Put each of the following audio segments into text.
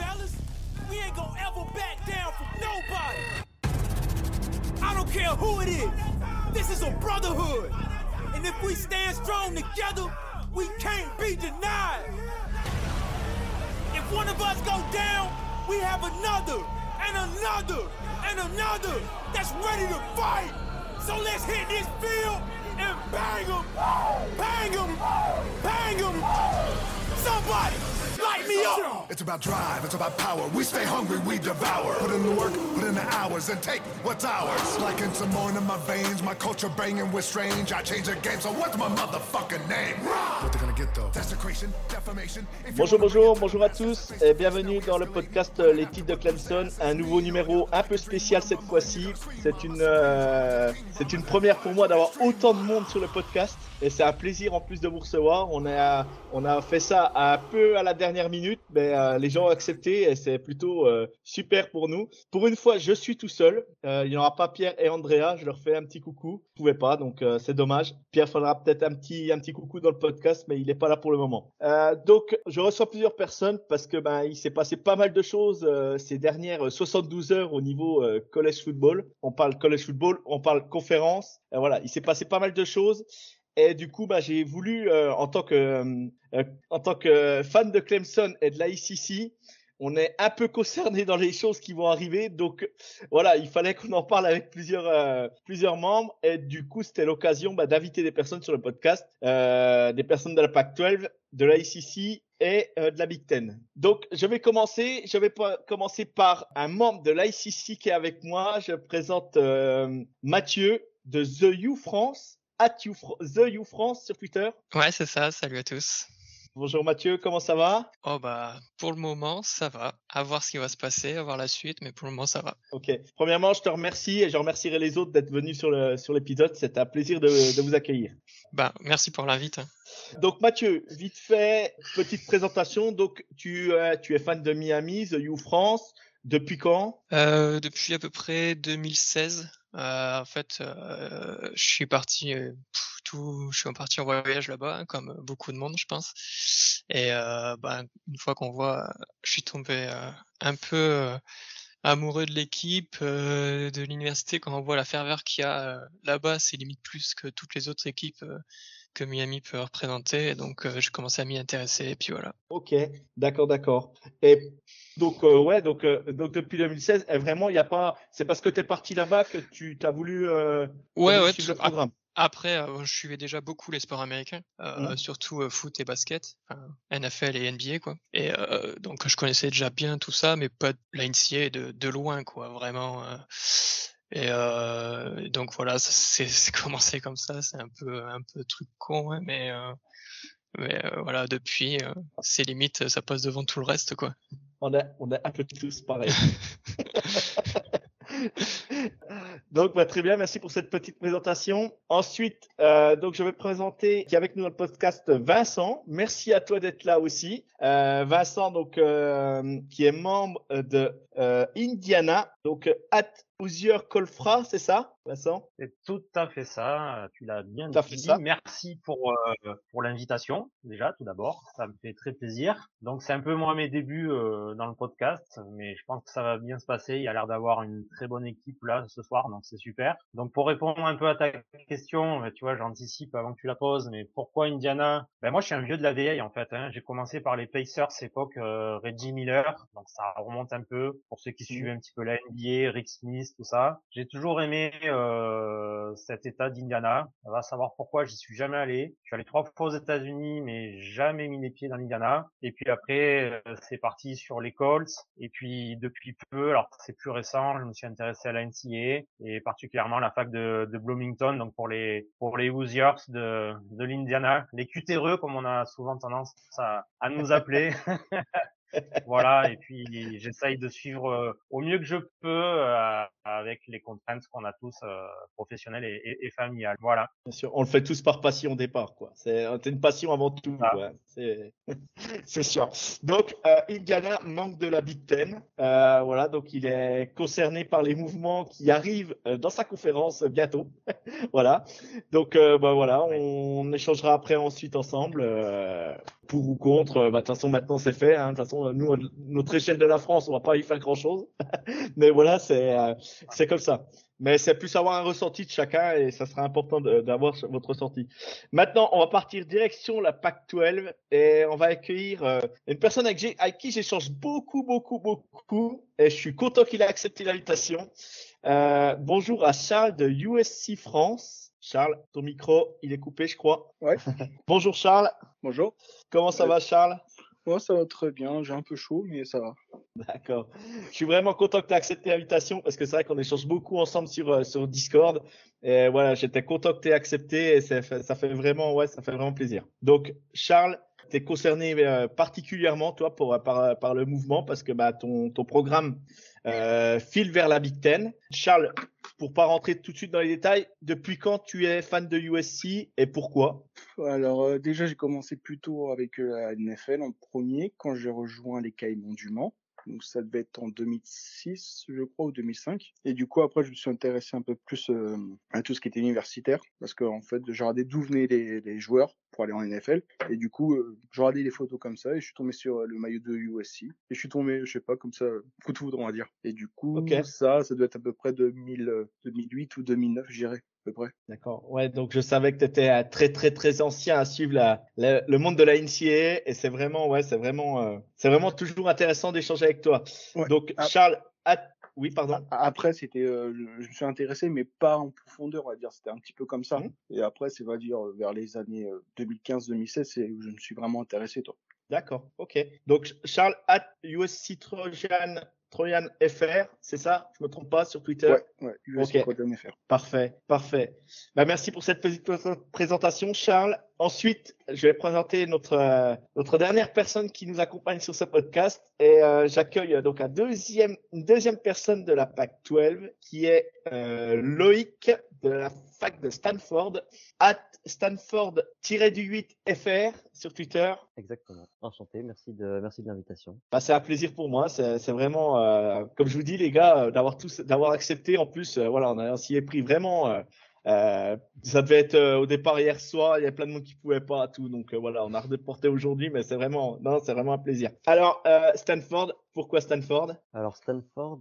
fellas. We ain't gonna ever back down from nobody. I don't care who it is. This is a brotherhood. And if we stand strong together, we can't be denied. If one of us go down, we have another and another and another that's ready to fight. So let's hit this field and bang them, bang them, bang them. Somebody, me up. It's about drive, it's about power. We stay hungry, we devour. Put in the work, put in the hours, and take what's ours. Like in some more in my veins, my culture banging with strange. I change the game, so what's my motherfucking name? What they gonna get though? Desecration, defamation. Bonjour, bonjour, bonjour à tous et bienvenue dans le podcast Les titres de Clemson, un nouveau numéro un peu spécial cette fois-ci. C'est une, euh, c'est une première pour moi d'avoir autant de monde sur le podcast et c'est un plaisir en plus de vous recevoir. On a, on a fait ça un peu à la dernière minute, mais euh, les gens ont accepté et c'est plutôt euh, super pour nous. Pour une fois, je suis tout seul. Euh, il n'y aura pas Pierre et Andrea. Je leur fais un petit coucou. Vous pouvez pas, donc euh, c'est dommage. Pierre fera peut-être un petit, un petit coucou dans le podcast, mais il n'est pas là pour le moment. Euh, donc, je reçois plusieurs personnes parce que ben il s'est passé pas mal de choses euh, ces dernières euh, 72 heures au niveau college football. On parle college football, on parle conférence. Voilà, il s'est passé pas mal de choses. Et du coup, bah, j'ai voulu, euh, en tant que euh, euh, en tant que fan de Clemson et de la ICC, on est un peu concerné dans les choses qui vont arriver. Donc voilà, il fallait qu'on en parle avec plusieurs membres. Et du coup, c'était l'occasion bah, d'inviter des personnes sur le podcast, des personnes de la Pac-12, de la ICC et de la Big Ten. Donc, je vais commencer. Je vais commencer par un membre de l'ICC qui est avec moi. Je présente Mathieu de The You France, at The You France sur Twitter. Ouais, c'est ça. Salut à tous. Bonjour Mathieu, comment ça va? Oh bah, pour le moment, ça va. À voir ce qui va se passer, à voir la suite, mais pour le moment, ça va. Ok. Premièrement, je te remercie et je remercierai les autres d'être venus sur le sur l'épisode. C'est un plaisir de, de vous accueillir. Bah, merci pour l'invite. hein. Donc Mathieu, vite fait, petite présentation. Donc tu euh, tu es fan de Miami, The You France. Depuis quand? Euh, depuis à peu près 2016, euh, en fait, euh, je suis parti euh, pff, tout, je suis parti en voyage là-bas, hein, comme beaucoup de monde, je pense. Et euh, bah, une fois qu'on voit, je suis tombé euh, un peu euh, amoureux de l'équipe, euh, de l'université. Quand on voit la ferveur qu'il y a euh, là-bas, c'est limite plus que toutes les autres équipes euh, que Miami peut représenter. Et donc, euh, j'ai commencé à m'y intéresser. Et puis voilà. Ok, d'accord, d'accord. Et donc euh, ouais, donc euh, donc depuis 2016, et vraiment il y a pas, c'est parce que tu es parti là-bas que tu voulu euh, Ouais, voulu ouais. suivre tout- le programme. Après, je suivais déjà beaucoup les sports américains, Mhm. surtout foot et basket, NFL et NBA quoi. Et donc je connaissais déjà bien tout ça, mais pas de la NCAA de, de loin quoi, vraiment. Et euh, donc voilà, c'est commencé comme ça, c'est un peu un peu truc con, hein, mais euh, mais euh, voilà, depuis, euh, c'est limite, ça passe devant tout le reste quoi. On est on est un peu tous pareil. Donc, bah, très bien, merci pour cette petite présentation. Ensuite, euh, donc je vais présenter qui est avec nous dans le podcast Vincent. Merci à toi d'être là aussi. Euh, Vincent, donc euh, qui est membre de euh, Indiana, donc at Hoosier Colfra, c'est ça, Vincent? C'est tout à fait ça. Tu l'as bien dit. ça. Merci pour euh, pour l'invitation déjà tout d'abord. Ça me fait très plaisir. Donc c'est un peu moi mes débuts euh, dans le podcast, mais je pense que ça va bien se passer. Il y a l'air d'avoir une très bonne équipe là ce soir, donc c'est super. Donc pour répondre un peu à ta question, euh, tu vois, j'anticipe avant que tu la poses, mais pourquoi Indiana? Ben moi je suis un vieux de la vieille en fait. Hein. J'ai commencé par les Pacers époque euh, Reggie Miller, donc ça remonte un peu pour ceux qui suivent un petit peu la NBA, Rick Smith, tout ça. J'ai toujours aimé euh, cet état d'Indiana. On va savoir pourquoi j'y suis jamais allé. Je suis allé trois fois aux États-Unis, mais jamais mis les pieds dans l'Indiana. Et puis après, euh, c'est parti sur les Colts. Et puis depuis peu, alors c'est plus récent, je me suis intéressé à la NCAA et particulièrement à la fac de, de Bloomington, donc pour les pour les Hoosiers de de l'Indiana, les cutéreux comme on a souvent tendance à, à nous appeler. voilà, et puis j'essaye de suivre au mieux que je peux avec les contraintes qu'on a tous professionnelles et, et, et familiales. Voilà. Bien sûr, on le fait tous par passion au départ, quoi. C'est une passion avant tout, Ah. C'est sûr. Donc, euh, Indiana manque de la Big Ten. Euh, voilà, donc il est concerné par les mouvements qui arrivent dans sa conférence bientôt. voilà. Donc, euh, bah, voilà, on échangera après ensuite ensemble. Euh, pour ou contre. Bah, de toute façon, maintenant c'est fait. Hein. De toute façon, nous, notre échelle de la France, on va pas y faire grand chose. Mais voilà, c'est c'est comme ça mais c'est plus avoir un ressenti de chacun et ça sera important d'avoir votre ressenti. Maintenant, on va partir direction la PAC 12 et on va accueillir euh, une personne avec, avec qui j'échange beaucoup, beaucoup, beaucoup et je suis content qu'il ait accepté l'invitation. Euh, bonjour à Charles de USC France. Charles, ton micro, il est coupé, je crois. Ouais. bonjour Charles. Bonjour. Comment ça va Charles? Moi, ça va très bien. J'ai un peu chaud, mais ça va. D'accord. Je suis vraiment content que tu aies accepté l'invitation parce que c'est vrai qu'on échange beaucoup ensemble sur, euh, sur Discord. Et voilà, j'étais content que tu aies accepté et ça fait, ça fait vraiment, ouais, ça fait vraiment plaisir. Donc, Charles, tu es concerné euh, particulièrement, toi, pour, par, par le mouvement parce que bah, ton, ton programme euh, file vers la Big Ten. Charles, pour pas rentrer tout de suite dans les détails, depuis quand tu es fan de USC et pourquoi? Alors euh, déjà j'ai commencé plutôt avec euh, la NFL en premier quand j'ai rejoint les Caïmans du Mans. Donc ça devait être en 2006, je crois, ou 2005. Et du coup, après, je me suis intéressé un peu plus euh, à tout ce qui était universitaire, parce qu'en en fait, j'ai regardé d'où venaient les, joueurs pour aller en NFL. Et du coup, euh, j'ai regardé les photos comme ça, et je suis tombé sur euh, le maillot de USC. Et je suis tombé, je sais pas, comme ça, coup de foudre, on va dire. Et du coup, ça, ça doit être à peu près 2000, 2008 ou 2009, j'irais peu près. D'accord. Ouais, donc je savais que tu étais euh, très très très ancien à suivre la, le monde de la NCAA et c'est vraiment ouais, c'est vraiment euh, c'est vraiment toujours intéressant d'échanger avec toi. Donc ah. Charles, oui, pardon. Après, c'était, euh, je me suis intéressé, mais pas en profondeur, on va dire. C'était un petit peu comme ça. Mmh. Et après, c'est, va dire, vers les années 2015-2016, c'est où je me suis vraiment intéressé, toi. D'accord, ok. Donc, Charles, at USC Trojan Troyan FR, c'est ça? Je me trompe pas sur Twitter? Ouais, ouais FR. Parfait, parfait. Bah, merci pour cette petite présentation, Charles. Ensuite, je vais présenter notre euh, notre dernière personne qui nous accompagne sur ce podcast et euh, j'accueille euh, donc un deuxième une deuxième personne de la PAC 12 qui est Loïc de la fac de Stanford at Stanford-du-8 FR sur Twitter. Exactement. Enchanté. Merci de merci de l'invitation. Bah, c'est un plaisir pour moi. C'est vraiment comme je vous dis les gars d'avoir tous d'avoir accepté. En plus, voilà, on a s'y est pris vraiment euh, ça devait être euh, au départ hier soir, il y a plein de monde qui pouvaient pas tout, donc euh, voilà, on a redéporté aujourd'hui, mais c'est vraiment, non, c'est vraiment un plaisir. Alors Stanford, pourquoi Stanford? Alors Stanford,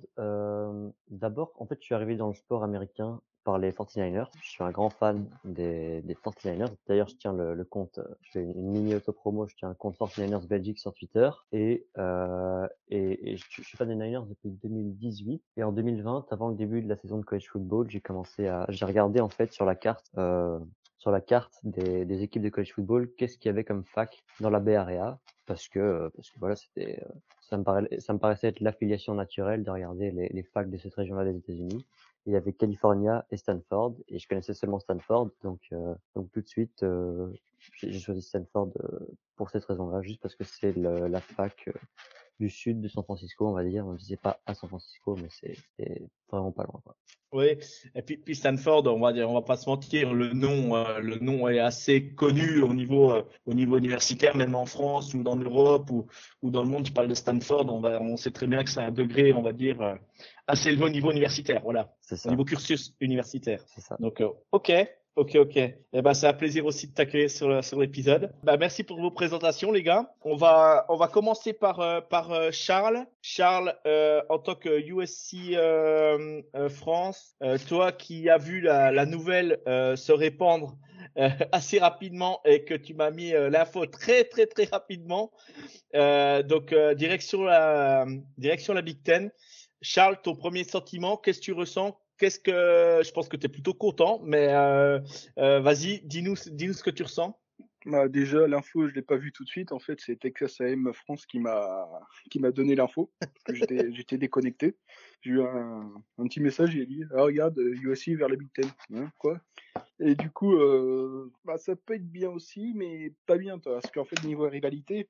d'abord, en fait, je suis arrivé dans le sport américain par les 49ers. Je suis un grand fan des, des 49ers. D'ailleurs, je tiens le, compte, euh, je fais une mini auto-promo, je tiens un compte 49ers Belgique sur Twitter. Et, euh, et, je, suis fan des Niners depuis 2018. Et en 2020, avant le début de la saison de college football, j'ai commencé à, j'ai regardé en fait sur la carte, euh, sur la carte des, équipes de college football, qu'est-ce qu'il y avait comme fac dans la Bay Area. Parce que, parce que voilà, c'était, euh, ça me, paraissait, ça me paraissait être l'affiliation naturelle de regarder les, les facs de cette région-là des États-Unis il y avait California et Stanford et je connaissais seulement Stanford donc euh, donc tout de suite euh, j'ai choisi Stanford euh, pour cette raison-là juste parce que c'est la fac du sud de San Francisco on va dire on disait pas à San Francisco mais c'est vraiment pas loin. Oui, et puis, puis, Stanford, on va dire, on va pas se mentir, le nom, le nom est assez connu au niveau, au niveau universitaire, même en France ou dans l'Europe ou, ou dans le monde. Tu parles de Stanford, on va, on sait très bien que c'est un degré, on va dire, assez élevé au niveau universitaire, voilà. Au niveau cursus universitaire. C'est ça. Donc, euh, ok. Ok, ok. Eh ben, c'est un plaisir aussi de t'accueillir sur, sur l'épisode. Bah, merci pour vos présentations, les gars. On va, on va commencer par, euh, par euh, Charles. Charles, en tant que USC France, toi qui as vu la, la nouvelle se répandre assez rapidement et que tu m'as mis l'info très, très, très rapidement. donc, direction la, direction la Big Ten. Charles, ton premier sentiment, qu'est-ce que tu ressens? Qu'est-ce que je pense que tu es plutôt content, mais euh, euh, vas-y, dis-nous, dis-nous ce que tu ressens. Bah, déjà, l'info, je l'ai pas vu tout de suite. En fait, c'est Texas AM France qui m'a qui m'a donné l'info j'étais déconnecté. J'ai eu un, petit message, il a dit ah, regarde USC vers la Big Ten, hein, quoi? Et du coup, euh, bah, ça peut être bien aussi, mais pas bien, parce qu'en fait, niveau rivalité,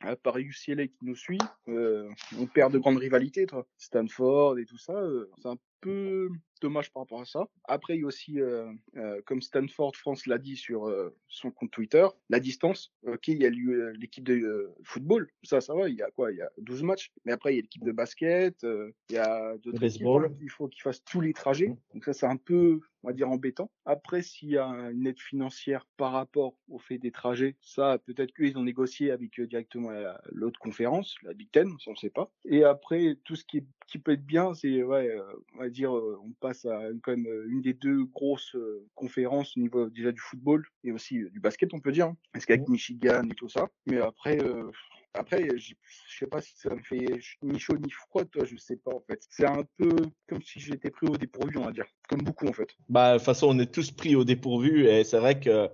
à part UCLA qui nous suit, euh, on perd de grandes rivalités, toi. Stanford et tout ça, euh, c'est un peu, dommage par rapport à ça. Après, il y a aussi, euh, euh, comme Stanford France l'a dit sur euh, son compte Twitter, la distance. Ok, il y a eu, l'équipe de football, ça, ça va. Il y a quoi Il y a 12 matchs. Mais après, il y a l'équipe de basket. il y a d'autres équipes. Baseball. hein. Il faut qu'ils fassent tous les trajets. Donc ça, c'est un peu, on va dire, embêtant. Après, s'il y a une aide financière par rapport au fait des trajets, ça, peut-être qu'eux, ils ont négocié avec directement la- l'autre conférence, la Big Ten, ça, on sait pas. Et après, tout ce qui, est, qui peut être bien, c'est, ouais, on va dire, on passe à quand même euh, une des deux grosses euh, conférences au niveau déjà du football et aussi euh, du basket, on peut dire. hein. Parce qu'avec Michigan et tout ça. Mais après, euh, après, je sais pas si ça me fait ni chaud ni froid, toi, je sais pas en fait. C'est un peu comme si j'étais pris au dépourvu, on va dire. Comme beaucoup en fait. Bah, de toute façon, on est tous pris au dépourvu et c'est vrai que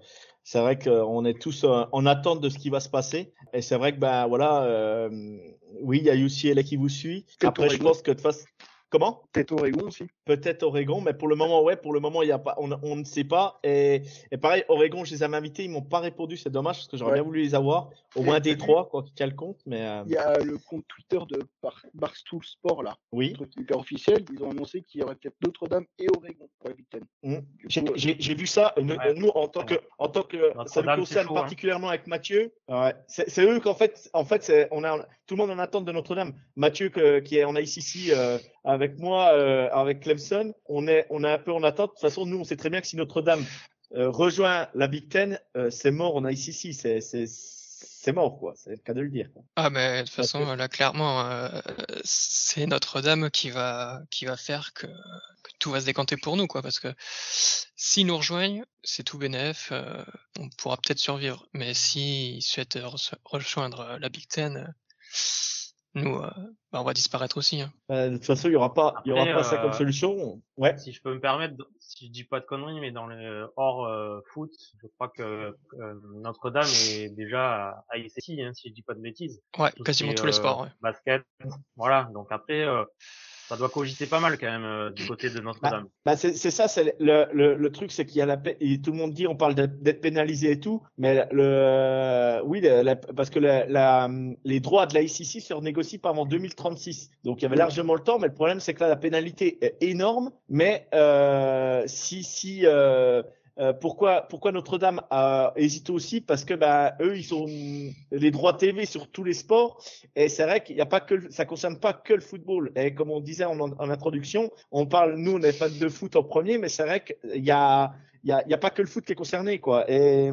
c'est vrai qu'on est tous en attente de ce qui va se passer. Et c'est vrai que ben voilà, euh, oui, il y a UCLA qui vous suit. Après, je pense que de toute façon, comment? Peut-être Oregon aussi. Peut-être Oregon, mais pour le moment, ouais, pour le moment, il y a pas, on, on ne sait pas. Et, et pareil, Oregon, je les avais invités, ils m'ont pas répondu, c'est dommage parce que j'aurais Ouais. bien voulu les avoir, au moins des trois, quoi, qui le compte, mais euh, Il y a le compte Twitter de Bar Barstool Sport là, oui. un truc hyper officiel. Ils ont annoncé qu'il y aurait peut-être Notre-Dame et Oregon pour la Big Ten. Mm. Du J'ai coup, euh, j'ai- vu ça. Nous, Ouais. nous, en tant que, en tant que, ça nous concerne hein. particulièrement avec Mathieu. Ouais. C'est eux qu'en fait, en fait, on a tout le monde en attente de Notre-Dame. Mathieu que- qui est en ICC euh, avec moi, euh, avec Clemson, on est, on est un peu en attente. De toute façon, nous, on sait très bien que si Notre-Dame euh, rejoint la Big Ten, euh, c'est mort en ICC. C'est, c'est, c'est mort, quoi. C'est le cas de le dire. quoi. Ah, mais de toute façon, que- là, clairement, euh, c'est Notre-Dame qui va, qui va faire que, que tout va se décanter pour nous, quoi. Parce que s'ils nous rejoignent, c'est tout bénef, euh, on pourra peut-être survivre. Mais s'ils souhaitent re- rejoindre la Big Ten, nous, euh, bah, on va disparaître aussi. Hein. Euh, de toute façon, il y aura pas, il y aura pas ça comme euh, solution. Ouais. Si je peux me permettre, si je dis pas de conneries, mais dans le hors euh, foot, je crois que euh, Notre-Dame est déjà à ICC, hein, si je dis pas de bêtises. Ouais, Tout quasiment tous les euh, sports. Ouais. Basket, voilà. Donc après, euh, ça doit cogiter pas mal quand même euh, du côté de Notre-Dame. Bah c'est c'est ça, c'est le, le, le truc, c'est qu'il y a la et tout le monde dit on parle d'être pénalisé et tout, mais le oui la- parce que la, la, les droits de la ICC se renégocient pas avant 2036, donc il y avait largement le temps, mais le problème c'est que là la pénalité est énorme, mais euh, si si euh, pourquoi pourquoi Notre-Dame a hésité aussi? Parce que bah eux ils ont les droits TV sur tous les sports. Et c'est vrai qu'il n'y a pas que le- ça concerne pas que le football. Et comme on disait en, en introduction on parle nous on est fans de foot en premier mais c'est vrai qu'il y a il y a, il y a pas que le foot qui est concerné quoi. Et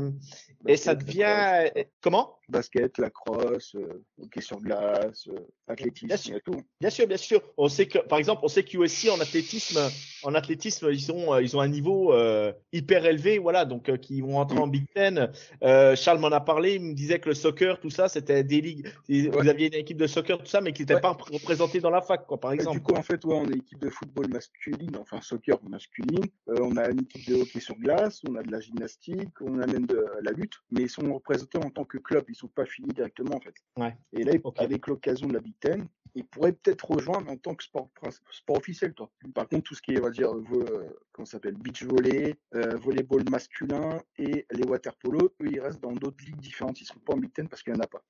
et ça devient comment? Basket, lacrosse, euh, hockey sur glace, euh, athlétisme, Bien sûr. tout. Bien sûr, bien sûr. On sait que, par exemple, on sait qu'USC en athlétisme, en athlétisme, ils ont, euh, ils ont un niveau euh, hyper élevé, voilà. Donc, euh, qui vont entrer en Big Ten. Euh, Charles m'en a parlé. Il me disait que le soccer, tout ça, c'était des ligues. Vous aviez une équipe de soccer, tout ça, mais qui n'était Ouais. pas représentée dans la fac, quoi, par Et exemple. du coup, en fait, ouais, on a une équipe de football masculine, enfin soccer masculine. Euh, on a une équipe de hockey sur glace, on a de la gymnastique, on a même de la lutte, mais ils sont représentés en tant que club, ils sont pas affiliés directement en fait. Ouais. Et là, avec l'occasion de la Big Ten, ils pourraient peut-être rejoindre en tant que sport, sport officiel, toi. Par contre, tout ce qui est, on va dire, euh, comment s'appelle, beach volley, euh, volleyball masculin et les water polo, eux, ils restent dans d'autres ligues différentes. Ils sont pas en Big Ten parce qu'il y en a pas.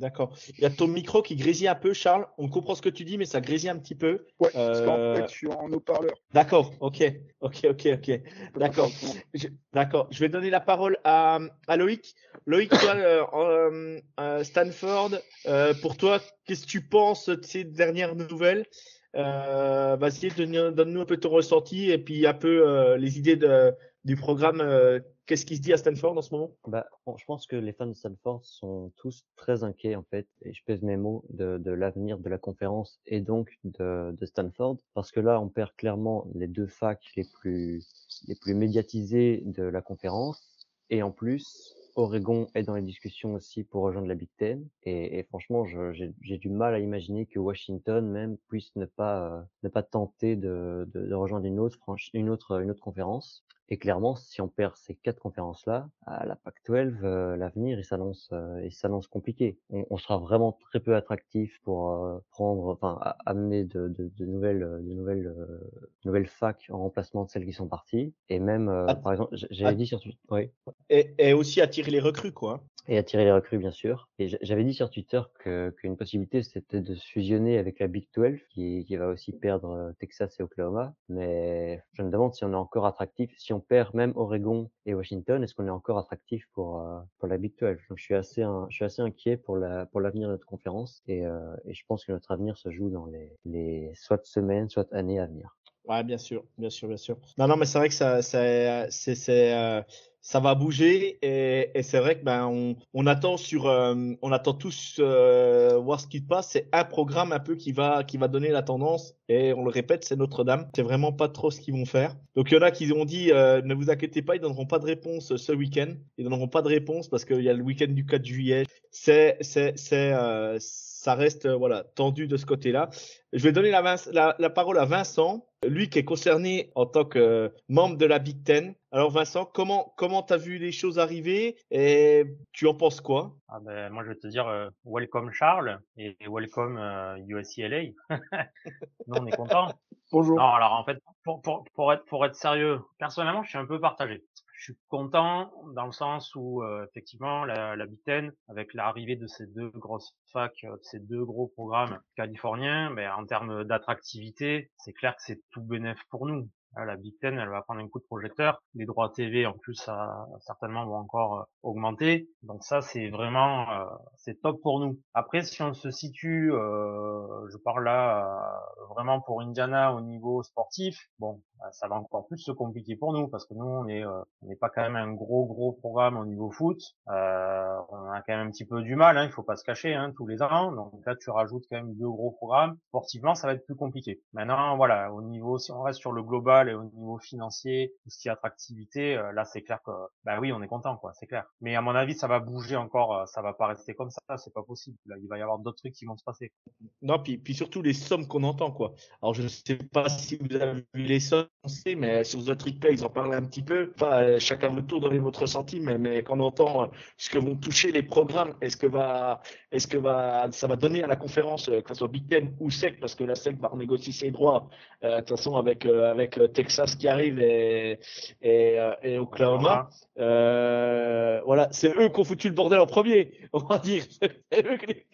D'accord. Il y a ton micro qui grésille un peu, Charles. On comprend ce que tu dis, mais ça grésille un petit peu. Ouais, parce qu'en Euh, fait, je suis en haut-parleur. D'accord. Ok. Ok. Ok. Ok. D'accord. Je- D'accord. Je vais donner la parole à, à Loïc. Loïc, toi, euh, euh, euh, Stanford, euh, pour toi, qu'est-ce que tu penses de ces dernières nouvelles? Euh, Vas-y, donne- donne-nous un peu ton ressenti et puis un peu euh, les idées de, du programme. Qu'est-ce qui se dit à Stanford en ce moment? Bah, je pense que les fans de Stanford sont tous très inquiets, en fait, et je pèse mes mots, de, de l'avenir de la conférence et donc de, de Stanford, parce que là, on perd clairement les deux facs les plus, les plus médiatisées de la conférence, et en plus, Oregon est dans les discussions aussi pour rejoindre la Big Ten, et, et franchement, j'ai du mal à imaginer que Washington même puisse ne pas, euh, ne pas tenter de, de, de rejoindre une autre, une autre, une autre conférence. Et clairement, si on perd ces quatre conférences-là, à la Pac-12, euh, l'avenir il s'annonce, euh, il s'annonce compliqué. On, on sera vraiment très peu attractif pour euh, prendre, enfin, amener de, de, de nouvelles, de nouvelles, nouvelles facs en remplacement de celles qui sont parties. Et même, par exemple, j'avais dit sur, oui. Et et, et aussi attirer les recrues, quoi. Et attirer les recrues, bien sûr. Et j'avais dit sur Twitter qu'une possibilité, c'était de fusionner avec la Big 12, qui, qui va aussi perdre euh, Texas et Oklahoma. Mais je me demande si on est encore attractif. Si on perd même Oregon et Washington, est-ce qu'on est encore attractif pour, euh, pour la Big 12 Donc je suis assez, je suis assez inquiet pour la pour l'avenir de notre conférence. Et, euh, et je pense que notre avenir se joue dans les, les soit semaines, soit années à venir. Ouais, bien sûr, bien sûr, bien sûr. Non, non, mais c'est vrai que ça, ça, c'est, c'est, euh, ça va bouger et, et c'est vrai que ben on, on attend sur, euh, on attend tous euh, voir ce qui se passe. C'est un programme un peu qui va, qui va donner la tendance et on le répète, c'est Notre-Dame. C'est vraiment pas trop ce qu'ils vont faire. Donc il y en a qui ont dit, ne vous inquiétez pas, ils donneront pas de réponse ce week-end. Ils donneront pas de réponse parce qu'il y a le week-end du 4 juillet. C'est, c'est, c'est ça reste euh, voilà tendu de ce côté-là. Je vais donner la, la, la, parole à Vincent, lui qui est concerné en tant que euh, membre de la Big Ten. Alors Vincent, comment comment t'as vu les choses arriver et tu en penses quoi? Ah ben, Moi je vais te dire euh, welcome Charles et welcome euh, USCLA. Nous on est content. Bonjour. Non, alors en fait pour, pour, pour être pour être sérieux, personnellement je suis un peu partagé je suis content dans le sens où euh, effectivement la, la avec l'arrivée de ces deux grosses facs, euh, ces deux gros programmes californiens, ben, en termes d'attractivité, c'est clair que c'est tout bénéf pour nous la Big Ten, elle va prendre un coup de projecteur. Les droits TV, en plus, ça, certainement vont encore euh, augmenter. Donc ça, c'est vraiment, euh, c'est top pour nous. Après, si on se situe, euh, je parle là vraiment pour Indiana au niveau sportif, bon, bah, ça va encore plus se compliquer pour nous parce que nous, on est, on n'est pas quand même un gros gros programme au niveau foot. on a quand même un petit peu du mal, hein, il faut pas se cacher, hein, tous les ans. Donc là, tu rajoutes quand même deux gros programmes. Sportivement, ça va être plus compliqué. Maintenant, voilà, au niveau, si on reste sur le global et au niveau financier, tout ce attractivité, euh, là c'est clair que bah oui on est content quoi, c'est clair. Mais à mon avis ça va bouger encore, euh, ça va pas rester comme ça, c'est pas possible. Il va y avoir d'autres trucs qui vont se passer. Non puis puis surtout les sommes qu'on entend quoi. Alors je ne sais pas si vous avez vu les sommes, mais sur The Trick Play ils en parlent un petit peu. Enfin euh, chacun votre tour donnez votre mais mais quand on entend ce que vont toucher les programmes, est-ce que va est-ce que va ça va donner à la conférence que ce soit Big Ten ou SEC parce que la SEC va renégocier ses droits de toute façon avec avec Texas qui arrive et, et, euh, et Oklahoma. Euh, voilà, c'est eux qui ont foutu le bordel en premier, on va dire. C'est eux, les,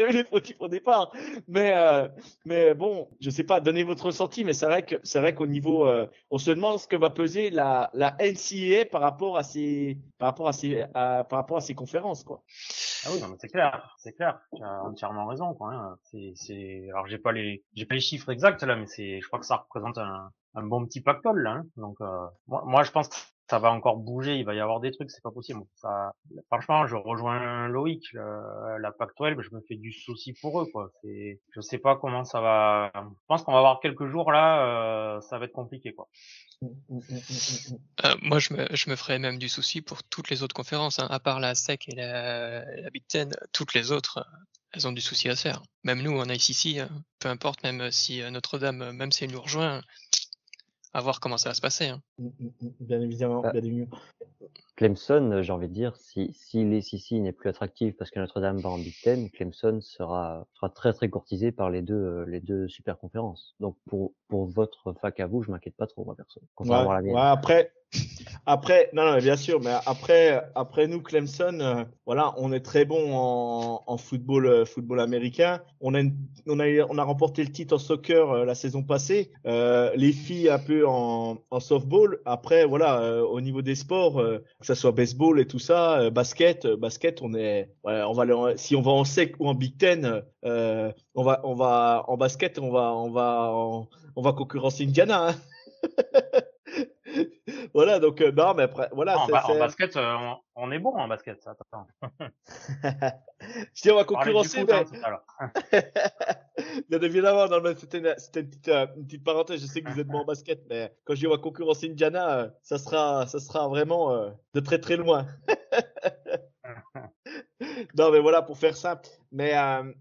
eux les fautifs au départ. Mais, euh, mais bon, je sais pas, donnez votre ressenti, mais c'est vrai que c'est vrai qu'au niveau, euh, on se demande ce que va peser la, la NCAA par rapport à ces, par rapport à ces, à, par rapport à ces conférences, quoi. Ah oui, c'est clair, c'est clair. Tu as entièrement raison, quoi. Hein. C'est, c'est, alors j'ai pas les, j'ai pas les chiffres exacts là, mais c'est, je crois que ça représente un, un bon petit pactole là. Hein. Donc euh, moi, moi, je pense que ça va encore bouger, il va y avoir des trucs, c'est pas possible. Ça, franchement, je rejoins Loïc, la Pac-12, je me fais du souci pour eux, quoi. C'est, je sais pas comment ça va. Je pense qu'on va avoir quelques jours là, euh, ça va être compliqué, quoi. Euh, moi, je me, je me ferais même du souci pour toutes les autres conférences, hein. à part la SEC et la, la Big Ten, toutes les autres, elles ont du souci à se faire. Même nous, en ICC, hein, peu importe, même si Notre-Dame, même si elle nous rejoint, à voir comment ça va se passer. Hein. Mmh, mmh, mmh. Bien évidemment, bah, bien évidemment. Clemson, j'ai envie de dire, si, si l'ACC n'est plus attractif parce que Notre-Dame va en Big Ten, Clemson sera, sera très très courtisé par les deux, euh, les deux super conférences. Donc pour, pour votre fac à vous, je m'inquiète pas trop, moi perso. Ouais, à la ouais, après, après, non, non, bien sûr, mais après, après nous, Clemson, euh, voilà, on est très bon en, football, euh, football américain. On a, on a, on a remporté le titre en soccer euh, la saison passée. Les filles un peu en, softball. Après, voilà, au niveau des sports, que ça soit baseball et tout ça, basket, basket, on est, ouais, on va, si on va en sec ou en Big Ten, on va, on va en basket, on va, on va, on va concurrencer Indiana. Hein. voilà, donc euh, non, mais après, voilà. En, ba en basket, euh, on, on, est bon en basket, ça. Attends. si on va concurrencer, mais... Bien évidemment, c'était une, une, petite, euh, une petite parenthèse. Je sais que vous êtes bon en basket, mais quand je dis on va concurrencer Indiana, ça sera, ça sera vraiment euh, de très très loin. non, mais voilà, pour faire simple. Mais,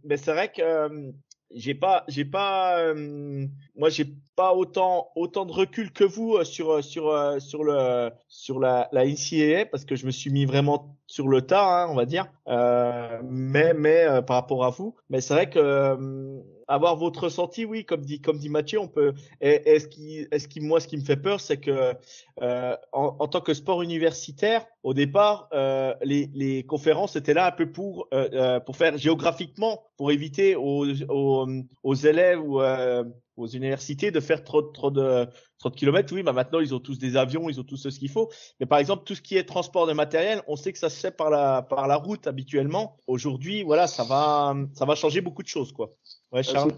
mais c'est vrai que j'ai pas j'ai pas euh, moi j'ai pas autant autant de recul que vous euh, sur euh, sur sur le sur la la NCAA parce que je me suis mis vraiment sur le tas hein, on va dire. Euh, mais mais par rapport à vous mais c'est vrai que avoir votre ressenti, oui, comme dit, comme dit Mathieu, on peut. Et, ce qui, est-ce qui, moi, ce qui me fait peur, c'est que euh, en, en, tant que sport universitaire, au départ, euh, les, les, conférences étaient là un peu pour euh, euh pour faire géographiquement, pour éviter aux, aux, aux élèves ou euh, aux universités de faire trop, trop de trop de kilomètres. Oui, bah maintenant ils ont tous des avions, ils ont tous ce qu'il faut. Mais par exemple, tout ce qui est transport de matériel, on sait que ça se fait par la par la route habituellement. Aujourd'hui, voilà, ça va ça va changer beaucoup de choses, quoi. Ouais, Charles?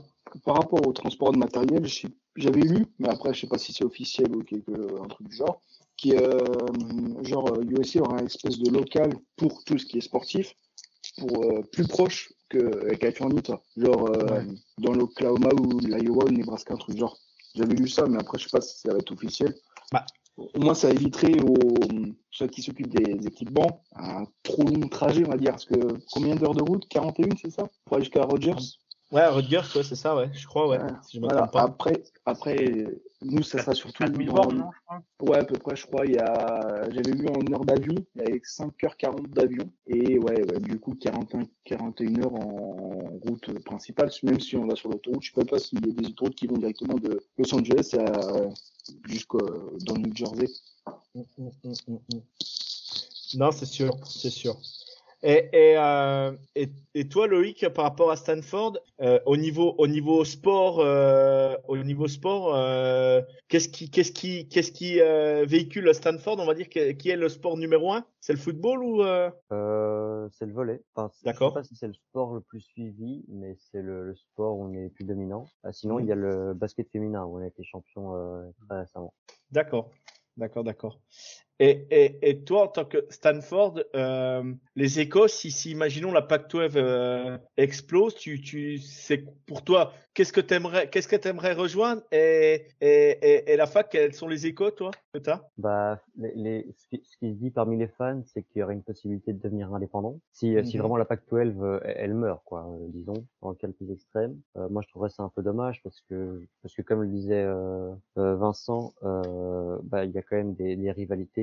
Par rapport au transport de matériel, j'avais lu, mais après je sais pas si c'est officiel ou quelque un truc du genre, qui euh, genre USC aura un espèce de local pour tout ce qui est sportif, pour euh, plus proche que Californie, toi. Genre euh, dans l'Oklahoma ou l'Iowa ou le Nebraska, un truc genre. J'avais lu ça, mais après je sais pas si ça va être officiel. Bah. Au moins ça éviterait aux ceux qui s'occupent des équipements un trop long trajet, on va dire. Parce que combien d'heures de route? 41, c'est ça? Pour aller jusqu'à Rogers? Ouais, Rutgers, ouais, c'est ça, ouais, je crois, ouais. Si je voilà. pas. Après, après, nous, ça sera surtout. En... Ouais, à peu près, je crois. Il y a, j'avais vu en heure d'avion, avait 5h40 d'avion. Et ouais, ouais, du coup, 41, 41 heures en route principale. Même si on va sur l'autoroute, je sais pas s'il y a des autoroutes qui vont directement de Los Angeles à, jusqu'au, dans New Jersey. Hum, hum, hum, non, c'est sûr, c'est sûr. Et, et, euh, et, et, toi, Loïc, par rapport à Stanford, euh, au niveau au niveau sport, euh, au niveau sport, euh, qu'est-ce qui qu'est-ce qui qu'est-ce qui euh, véhicule Stanford? On va dire qui est le sport numéro un? C'est le football ou C'est le volet. Enfin, D'accord. Je sais pas si c'est le sport le plus suivi, mais c'est le, le, sport où on est le plus dominant. Ah, sinon, il y a le basket féminin où on a été champion très récemment. D'accord. D'accord, d'accord. Et, et, et, toi, en tant que Stanford, euh, les échos, si, si imaginons la Pac-12 euh, explose, tu, tu, c'est pour toi, qu'est-ce que t'aimerais, qu'est-ce que t'aimerais rejoindre et, et, et, la fac, quels sont les échos, toi, que t'as? Bah, les, les, ce, qui, ce, qui, se dit parmi les fans, c'est qu'il y aurait une possibilité de devenir indépendant. Si, si mhm. vraiment la Pac-12, euh, elle meurt, quoi, euh, disons, dans le cas le plus extrême. Euh, moi, je trouverais ça un peu dommage parce que, parce que comme le disait Vincent, bah, il y a quand même des, des rivalités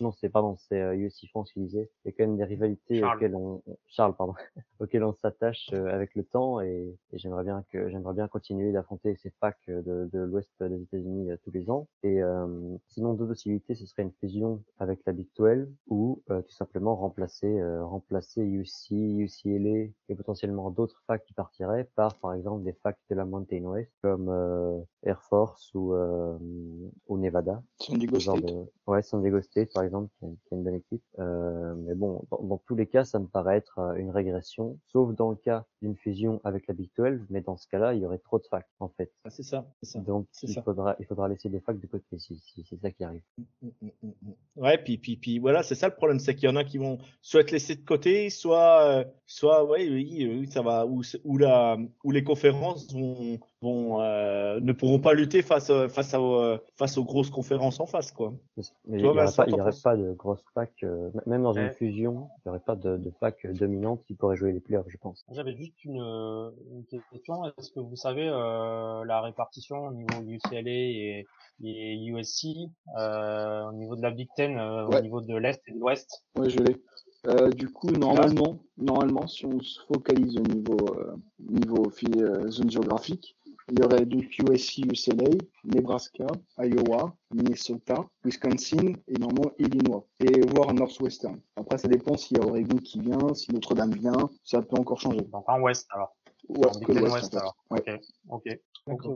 non, c'est pardon, c'est euh, USC France qui disait. Il y a quand même des rivalités auxquelles on, Charles, pardon, auxquelles on s'attache euh, avec le temps et, et j'aimerais bien que j'aimerais bien continuer d'affronter ces facs de, de l'Ouest des États-Unis euh, tous les ans. Et euh, sinon, deux possibilités, ce serait une fusion avec la Big 12 ou euh, tout simplement remplacer remplacer USC, UCLA et potentiellement d'autres facs qui partiraient par par exemple des facs de la Mountain West comme Air Force ou ou Nevada. San Diego State. De... Ouais, San Diego State par exemple, qui est, une bonne équipe. Euh, mais bon, dans, tous les cas, ça me paraît être euh, une régression, sauf dans le cas d'une fusion avec la Big 12, mais dans ce cas-là, il y aurait trop de facs, en fait. Ah, c'est ça, ça. Donc, il faudra, il faudra laisser les facs de côté si, si c'est ça qui arrive. Mm, mm, mm, ouais, puis, puis, puis voilà, c'est ça le problème, c'est qu'il y en a qui vont soit être laissés de côté, soit, euh, soit, ouais, oui, oui, ça va, ou, ou la, ou les conférences vont, vont euh, ne pourront pas lutter face face à face aux grosses conférences en face quoi. Mais il n'y aurait, pas de grosses fac, euh, même dans une fusion, il n'y aurait pas de, de fac dominante qui pourrait jouer les playoffs, je pense. J'avais juste une, une, question. Est-ce que vous savez euh, la répartition au niveau UCLA et, et USC, euh, au niveau de la Big Ten, euh, au niveau de l'Est et de l'Ouest? Oui, je l'ai. Euh, du coup, normalement, normalement, si on se focalise au niveau niveau zone géographique, il y aurait donc USC, UCLA, Nebraska, Iowa, Minnesota, Wisconsin et normalement Illinois. Et voir Northwestern. Après, ça dépend s'il y a Oregon qui vient, si Notre-Dame vient, ça peut encore changer. Donc en Ouest alors. Que l'Ouest alors. Ouais. Ok. ok.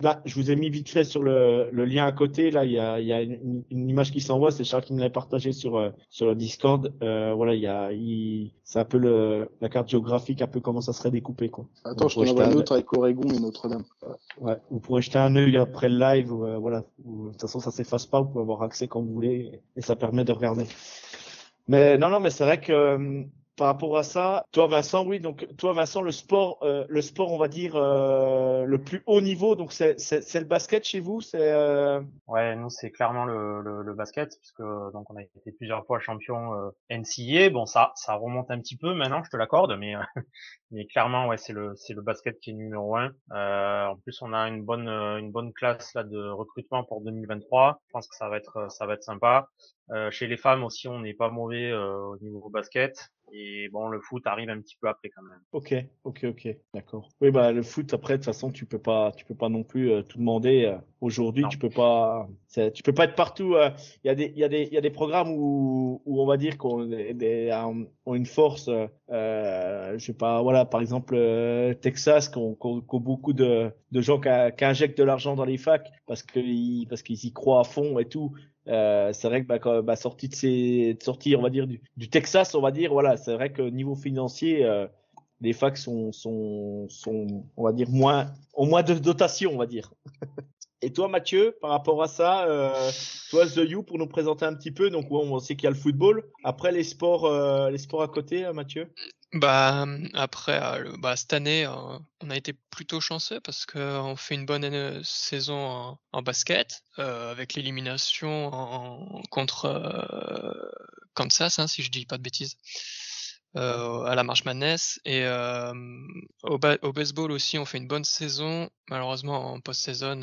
Là, je vous ai mis vite fait sur le, le lien à côté. Là, il y a, il y a une, une, image qui s'envoie. C'est Charles qui me l'a partagé sur euh, sur le Discord. Euh, voilà, il y a, c'est un peu le, la carte géographique, un peu comment ça serait découpé, quoi. Attends, je t'en envoie une autre avec Oregon et Notre-Dame. Ouais, vous pourrez jeter un œil après le live. Euh, voilà, de toute façon, ça s'efface pas. Vous pouvez avoir accès quand vous voulez et ça permet de regarder. Mais non, non, mais c'est vrai que euh, par rapport à ça, toi Vincent, oui, donc toi Vincent, le sport, euh, le sport, on va dire euh, le plus haut niveau, donc c'est le basket chez vous, c'est. Euh... Ouais, nous c'est clairement le, le, le, basket puisque donc on a été plusieurs fois champion euh, NCAA. Bon ça ça remonte un petit peu maintenant, je te l'accorde, mais mais clairement ouais c'est le c'est le basket qui est numéro un. en plus on a une bonne une bonne classe là de recrutement pour 2023. Je pense que ça va être ça va être sympa. chez les femmes aussi on n'est pas mauvais au niveau basket. Et bon, le foot arrive un petit peu après quand même. Ok, ok, ok, d'accord. Oui, bah le foot après, de toute façon, tu peux pas, tu peux pas non plus euh, tout demander. euh, Aujourd'hui, tu peux pas, tu peux pas être partout. euh, Il y a des, il y a des, il y a des programmes où, où on va dire qu'on des, euh, ont une force. euh, je sais pas, voilà, par exemple euh, Texas, ont- qui ont beaucoup de, de gens qui, qui injectent de l'argent dans les facs parce qu'ils, parce qu'ils y croient à fond et tout. Euh, c'est vrai que bah, quand, bah, sorti de ces de sortie, on va dire du, du Texas, on va dire voilà, c'est vrai que niveau financier, euh, les facs sont sont sont on va dire moins ont moins de dotation, on va dire. Et toi, Mathieu, par rapport à ça, euh, toi, The You, pour nous présenter un petit peu, donc on sait qu'il y a le football. Après, les sports, euh, les sports à côté, euh, Mathieu? Bah après, euh, le- bah, cette année, euh, on a été plutôt chanceux parce qu'on fait une bonne euh, saison en, en basket euh, avec l'élimination en- contre Kansas, hein, si je dis pas de bêtises, à la March Madness. Et au, ba- au baseball aussi, on fait une bonne saison. Malheureusement, en post-saison,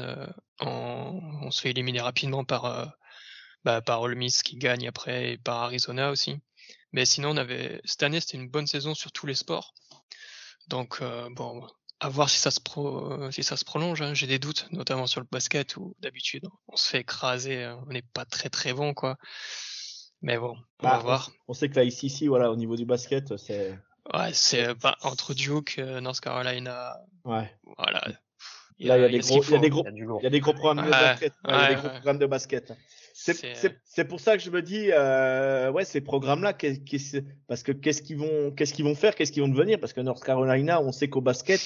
on, on se fait éliminer rapidement par bah, par Ole Miss qui gagne après et par Arizona aussi. Mais sinon, on avait cette année, c'était une bonne saison sur tous les sports. Donc euh, bon, à voir si ça se pro, euh, si ça se prolonge. hein. J'ai des doutes, notamment sur le basket où d'habitude on se fait écraser, euh, on n'est pas très très bon quoi. Mais bon, on Bah, va voir. On sait que là, ici, ici, voilà, au niveau du basket, c'est Ouais, c'est bah, entre Duke, North Carolina, ouais. voilà. Là, il y a des gros, programmes de Ouais, basket. Basket. C'est, pour ça que je me dis, euh, ouais, ces programmes-là, parce que qu'est-ce qu'ils vont, qu'est-ce qu'ils vont faire, qu'est-ce qu'ils vont devenir, parce que North Carolina, on sait qu'au basket,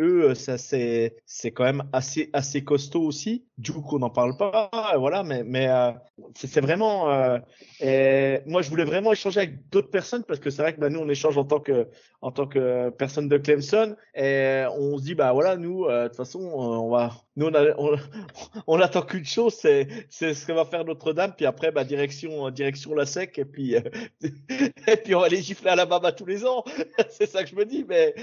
eux, euh, ça c'est, c'est quand même assez, assez costaud aussi. Duke, on n'en parle pas, euh, voilà, mais, mais euh, c'est, vraiment. euh, et moi, je voulais vraiment échanger avec d'autres personnes parce que c'est vrai que bah, nous, on échange en tant que, en tant que personne de Clemson et on se dit bah voilà, nous, euh, de toute façon, euh, on va, nous, on, a, on, qu'une chose, c'est, ce que va faire Notre-Dame, puis après, bah direction, direction la sec, et puis, euh, puis on va aller gifler à la baba tous les ans. c'est ça que je me dis, mais.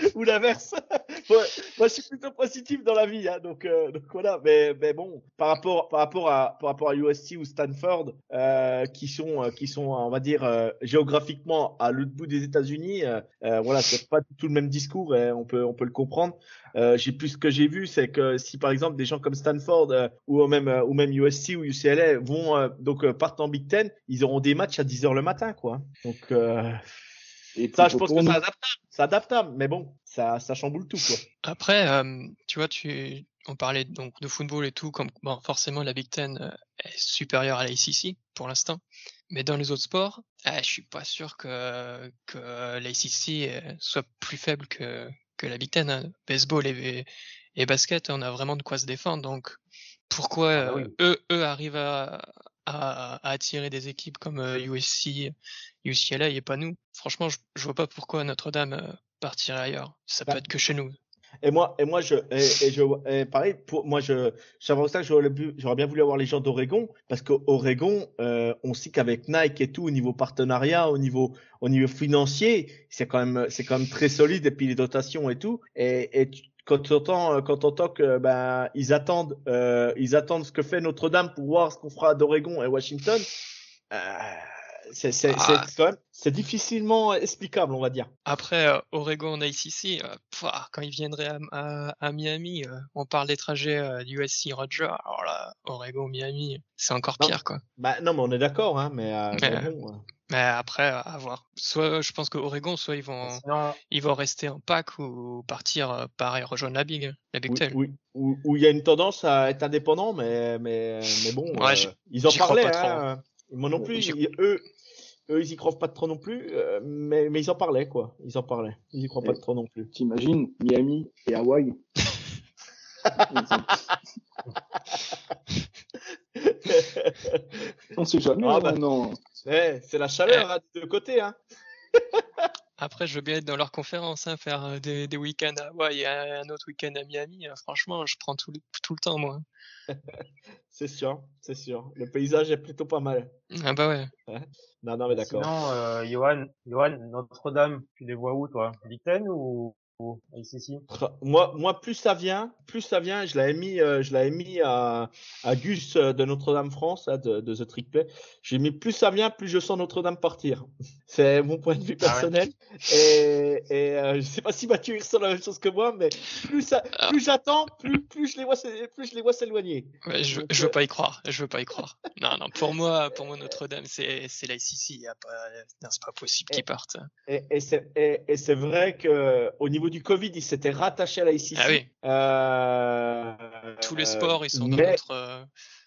ou l'inverse. moi, je suis plutôt positif dans la vie, hein, donc, euh, donc voilà. Mais, bon, par rapport, par rapport à, par rapport à USC ou Stanford, euh, qui sont, euh, qui sont, on va dire, euh, géographiquement à l'autre bout des États-Unis, euh, euh, voilà, c'est pas tout le même discours, et on peut, on peut le comprendre. J'ai plus ce que j'ai vu, c'est que si par exemple des gens comme Stanford ou même ou même USC ou UCLA vont donc partent en Big Ten, ils auront des matchs à 10 heures le matin, quoi. Donc Et ça, je pense que c'est adaptable, c'est adaptable, mais bon, ça, ça chamboule tout, quoi. Après, euh, tu vois, tu, on parlait donc de football et tout, comme bon, forcément la Big Ten euh, est supérieure à la ACC pour l'instant, mais dans les autres sports, euh, je suis pas sûr que que la ACC euh, soit plus faible que que la Big Ten. hein. Baseball et, et basket, on a vraiment de quoi se défendre. Donc pourquoi Ah bah euh, eux eux arrivent à, à, à attirer des équipes comme euh, USC, UCLA et pas nous Franchement, je, je vois pas pourquoi Notre-Dame euh, partirait ailleurs. Ça Bah, peut être que chez nous. Et moi, et moi, je, et, et je, et pareil, pour moi, je, ça j'aurais bien voulu avoir les gens d'Oregon, parce qu'Oregon, euh, on sait qu'avec Nike et tout, au niveau partenariat, au niveau, au niveau financier, c'est quand même, c'est quand même très solide, et puis les dotations et tout. Et, et tu- quand tu entends, quand tu entends que, ben, ils attendent, euh, ils attendent ce que fait Notre-Dame pour voir ce qu'on fera d'Oregon et Washington, euh, c'est, c'est, c'est Ah. quand même, c'est difficilement explicable, on va dire. Après, euh, Oregon ACC, euh, quand ils viendraient à, à- à Miami, euh, on parle des trajets euh, USC Roger. Alors là, Oregon, Miami, c'est encore Non. pire, quoi. Bah, non, mais on est d'accord, hein, mais, euh, mais Mais- bon, euh, Mais après, à voir. Soit, je pense que Oregon, soit ils vont, Sinon, ils vont rester en pack ou partir, euh, pareil, rejoindre la Big, la Big Ten. oui, où où il y a une tendance à être indépendant, mais, mais, mais bon, Ouais, euh, ils en parlaient, pas hein. Moi non plus, eux, eux, ils y croient pas trop non plus, euh, mais, mais ils en parlaient, quoi. Ils en parlaient. Ils y croient pas Et- trop non plus. T'imagines, Miami et Hawaï? On sait jamais, Ah hein, bah. non. Eh, c'est la chaleur, hein, des deux côtés, hein. Après, je veux bien être dans leur conférence, hein, faire euh, des, des week-ends à Hawaï et un autre week-end à Miami. Euh, franchement, je prends tout le, tout le temps, moi. c'est sûr, c'est sûr. Le paysage est plutôt pas mal. Ah bah ouais. Non, non, mais d'accord. Sinon, euh, Johan, Johan, Notre-Dame, tu les vois où, toi? Big Ten ou, ou ICC? Moi, moi, plus ça vient, plus ça vient. Je l'avais mis, euh, je l'avais mis à, à Gus euh, de Notre-Dame-France, hein, de, de The Trick Play. J'ai mis plus ça vient, plus je sens Notre-Dame partir. C'est mon point de vue Ah ouais. personnel. Et, et euh, je sais pas si Mathieu il ressent la même chose que moi, mais plus ça, Ah. plus j'attends, plus, plus je les vois, plus je les vois s'éloigner. Ouais, je, Donc, je veux euh, pas y croire. Je veux pas y croire. Non, non. Pour moi, pour moi, Notre-Dame, c'est, c'est la ICC. Y a pas, non, c'est pas possible qu'ils partent. Et, et c'est et, et c'est vrai que au niveau du Covid, ils s'étaient rattachés à la ICC. Ah oui. Euh, Tous les sports, ils sont dans mais- notre, euh,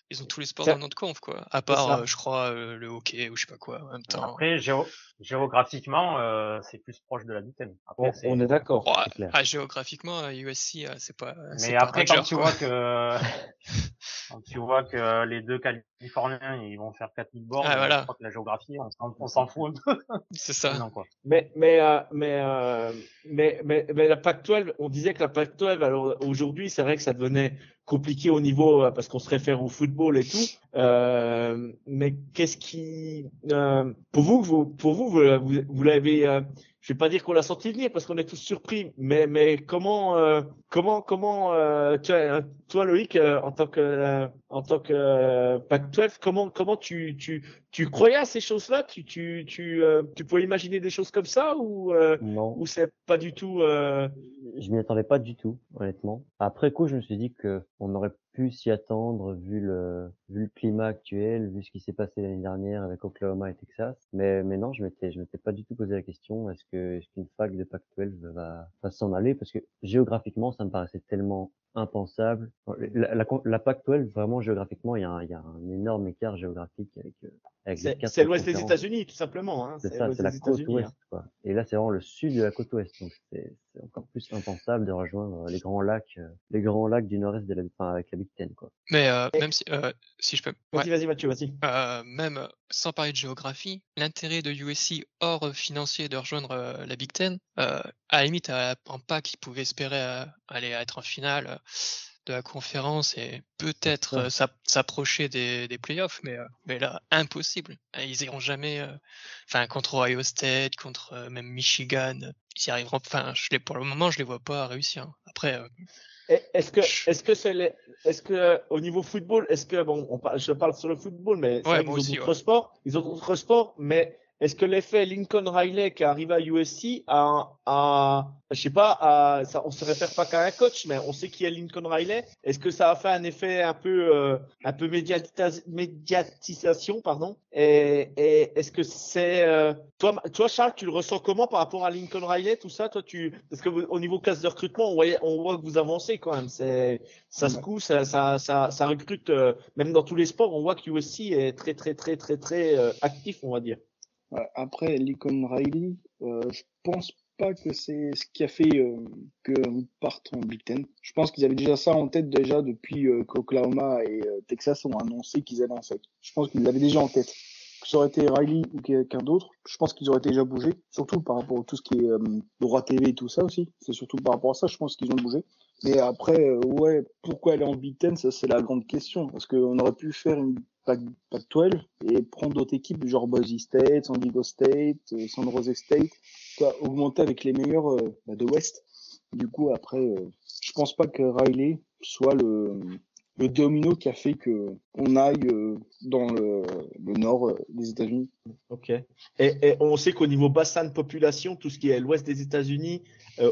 ils ont tous les sports dans notre conf, quoi. À part, euh, je crois, euh, le hockey ou je sais pas quoi. En même temps. Après, géo- géographiquement, euh, c'est plus proche de la Big Ten. Après, On, est d'accord. Oh, ah, géographiquement, USC, c'est pas. Mais après, quand tu quoi. vois que, quand tu vois que les deux Californiens, ils vont faire 4000 bornes, Ah, voilà. je crois que la géographie, on s'en, on s'en fout un peu. C'est ça. Non, quoi. Mais mais euh, mais, euh, mais mais mais la Pac-12, on disait que la Pac-12, alors aujourd'hui, c'est vrai que ça devenait compliqué au niveau euh, parce qu'on se réfère au football et tout. Euh, mais qu'est-ce qui, euh, pour vous, vous pour vous, vous, vous, vous l'avez, euh, je vais pas dire qu'on l'a senti venir parce qu'on est tous surpris, mais mais comment euh, comment comment euh, tu vois, toi Loïc euh, en tant que euh, en tant que euh, Pac-12, comment comment tu tu tu croyais à ces choses-là? Tu tu tu euh, tu pouvais imaginer des choses comme ça ou euh, Non, ou c'est pas du tout euh... je m'y attendais pas du tout, honnêtement. Après coup, je me suis dit que on aurait pu s'y attendre vu le climat actuel, vu ce qui s'est passé l'année dernière avec Oklahoma et Texas. Mais mais non, je m'étais je m'étais pas du tout posé la question est-ce qu'une fac de Pac-12 va va s'en aller? Parce que géographiquement, ça me paraissait tellement impensable. La, la, la Pac-12, vraiment géographiquement, il y a un, il y a un énorme écart géographique avec euh, avec les c'est quatre c'est l'ouest des. États-Unis tout simplement hein. C'est ça, c'est la côte ouest, hein. quoi. Et là, c'est vraiment le sud de la côte ouest, donc c'est c'est encore plus impensable de rejoindre les grands lacs, euh, les grands lacs du nord-est de la, enfin, avec la Big Ten, quoi. Mais euh, Et- même si, euh, si je peux, ouais, Vas-y vas-y Mathieu vas-y. euh, même euh, sans parler de géographie, l'intérêt de USC hors euh, financier de rejoindre euh, la Big Ten, euh, à la limite, à- en PAC, ils pouvaient espérer euh, aller être en finale euh, de la conférence et peut-être euh, s'app- s'approcher des, des playoffs, mais, mais là, impossible. Ils iront jamais, euh, enfin, contre Ohio State, contre euh, même Michigan, ils y arriveront, enfin, je les, pour le moment, je les vois pas réussir. Après, euh, Est-ce que est-ce que c'est les- est-ce que au niveau football est-ce que bon on parle, je parle sur le football mais Ouais, aussi, ont d'autres ouais. sports ils ont d'autres sports mais est-ce que l'effet Lincoln Riley qui est arrivé à USC a, a je sais pas a, ça, on se réfère pas qu'à un coach mais on sait qui est Lincoln Riley. Est-ce que ça a fait un effet un peu euh, un peu médiatis- médiatisation pardon? Et, et est-ce que c'est euh, toi toi Charles tu le ressens comment par rapport à Lincoln Riley tout ça? Toi tu parce que au niveau classe de recrutement on voit on voit que vous avancez quand même. C'est ça se coud, ça, ça, ça, ça recrute, euh, même dans tous les sports, on voit que USC est très, très, très, très, très euh, actif, on va dire. Ouais, Après, Lincoln Riley, euh, je pense pas que c'est ce qui a fait euh, parte en Big Ten. Je pense qu'ils avaient déjà ça en tête déjà depuis euh, qu'Oklahoma et euh, Texas ont annoncé qu'ils allaient en SEC. Je pense qu'ils l'avaient déjà en tête. Que ça aurait été Riley ou quelqu'un d'autre, je pense qu'ils auraient déjà bougé, surtout par rapport à tout ce qui est euh, droit TV et tout ça aussi. C'est surtout par rapport à ça, je pense qu'ils ont bougé. Mais après, euh, ouais, pourquoi aller en Big Ten, ça c'est la grande question. Parce qu'on aurait pu faire une Pac, Pac 12 et prendre d'autres équipes, genre Boise State, San Diego State, euh, San Jose State, augmenter avec les meilleurs euh, bah, de West. Du coup, après, euh, je pense pas que Riley soit le, domino qui a fait que on aille euh, dans le, nord des États-Unis. Ok. Et, et on sait qu'au niveau bassin de population, tout ce qui est l'ouest des États-Unis,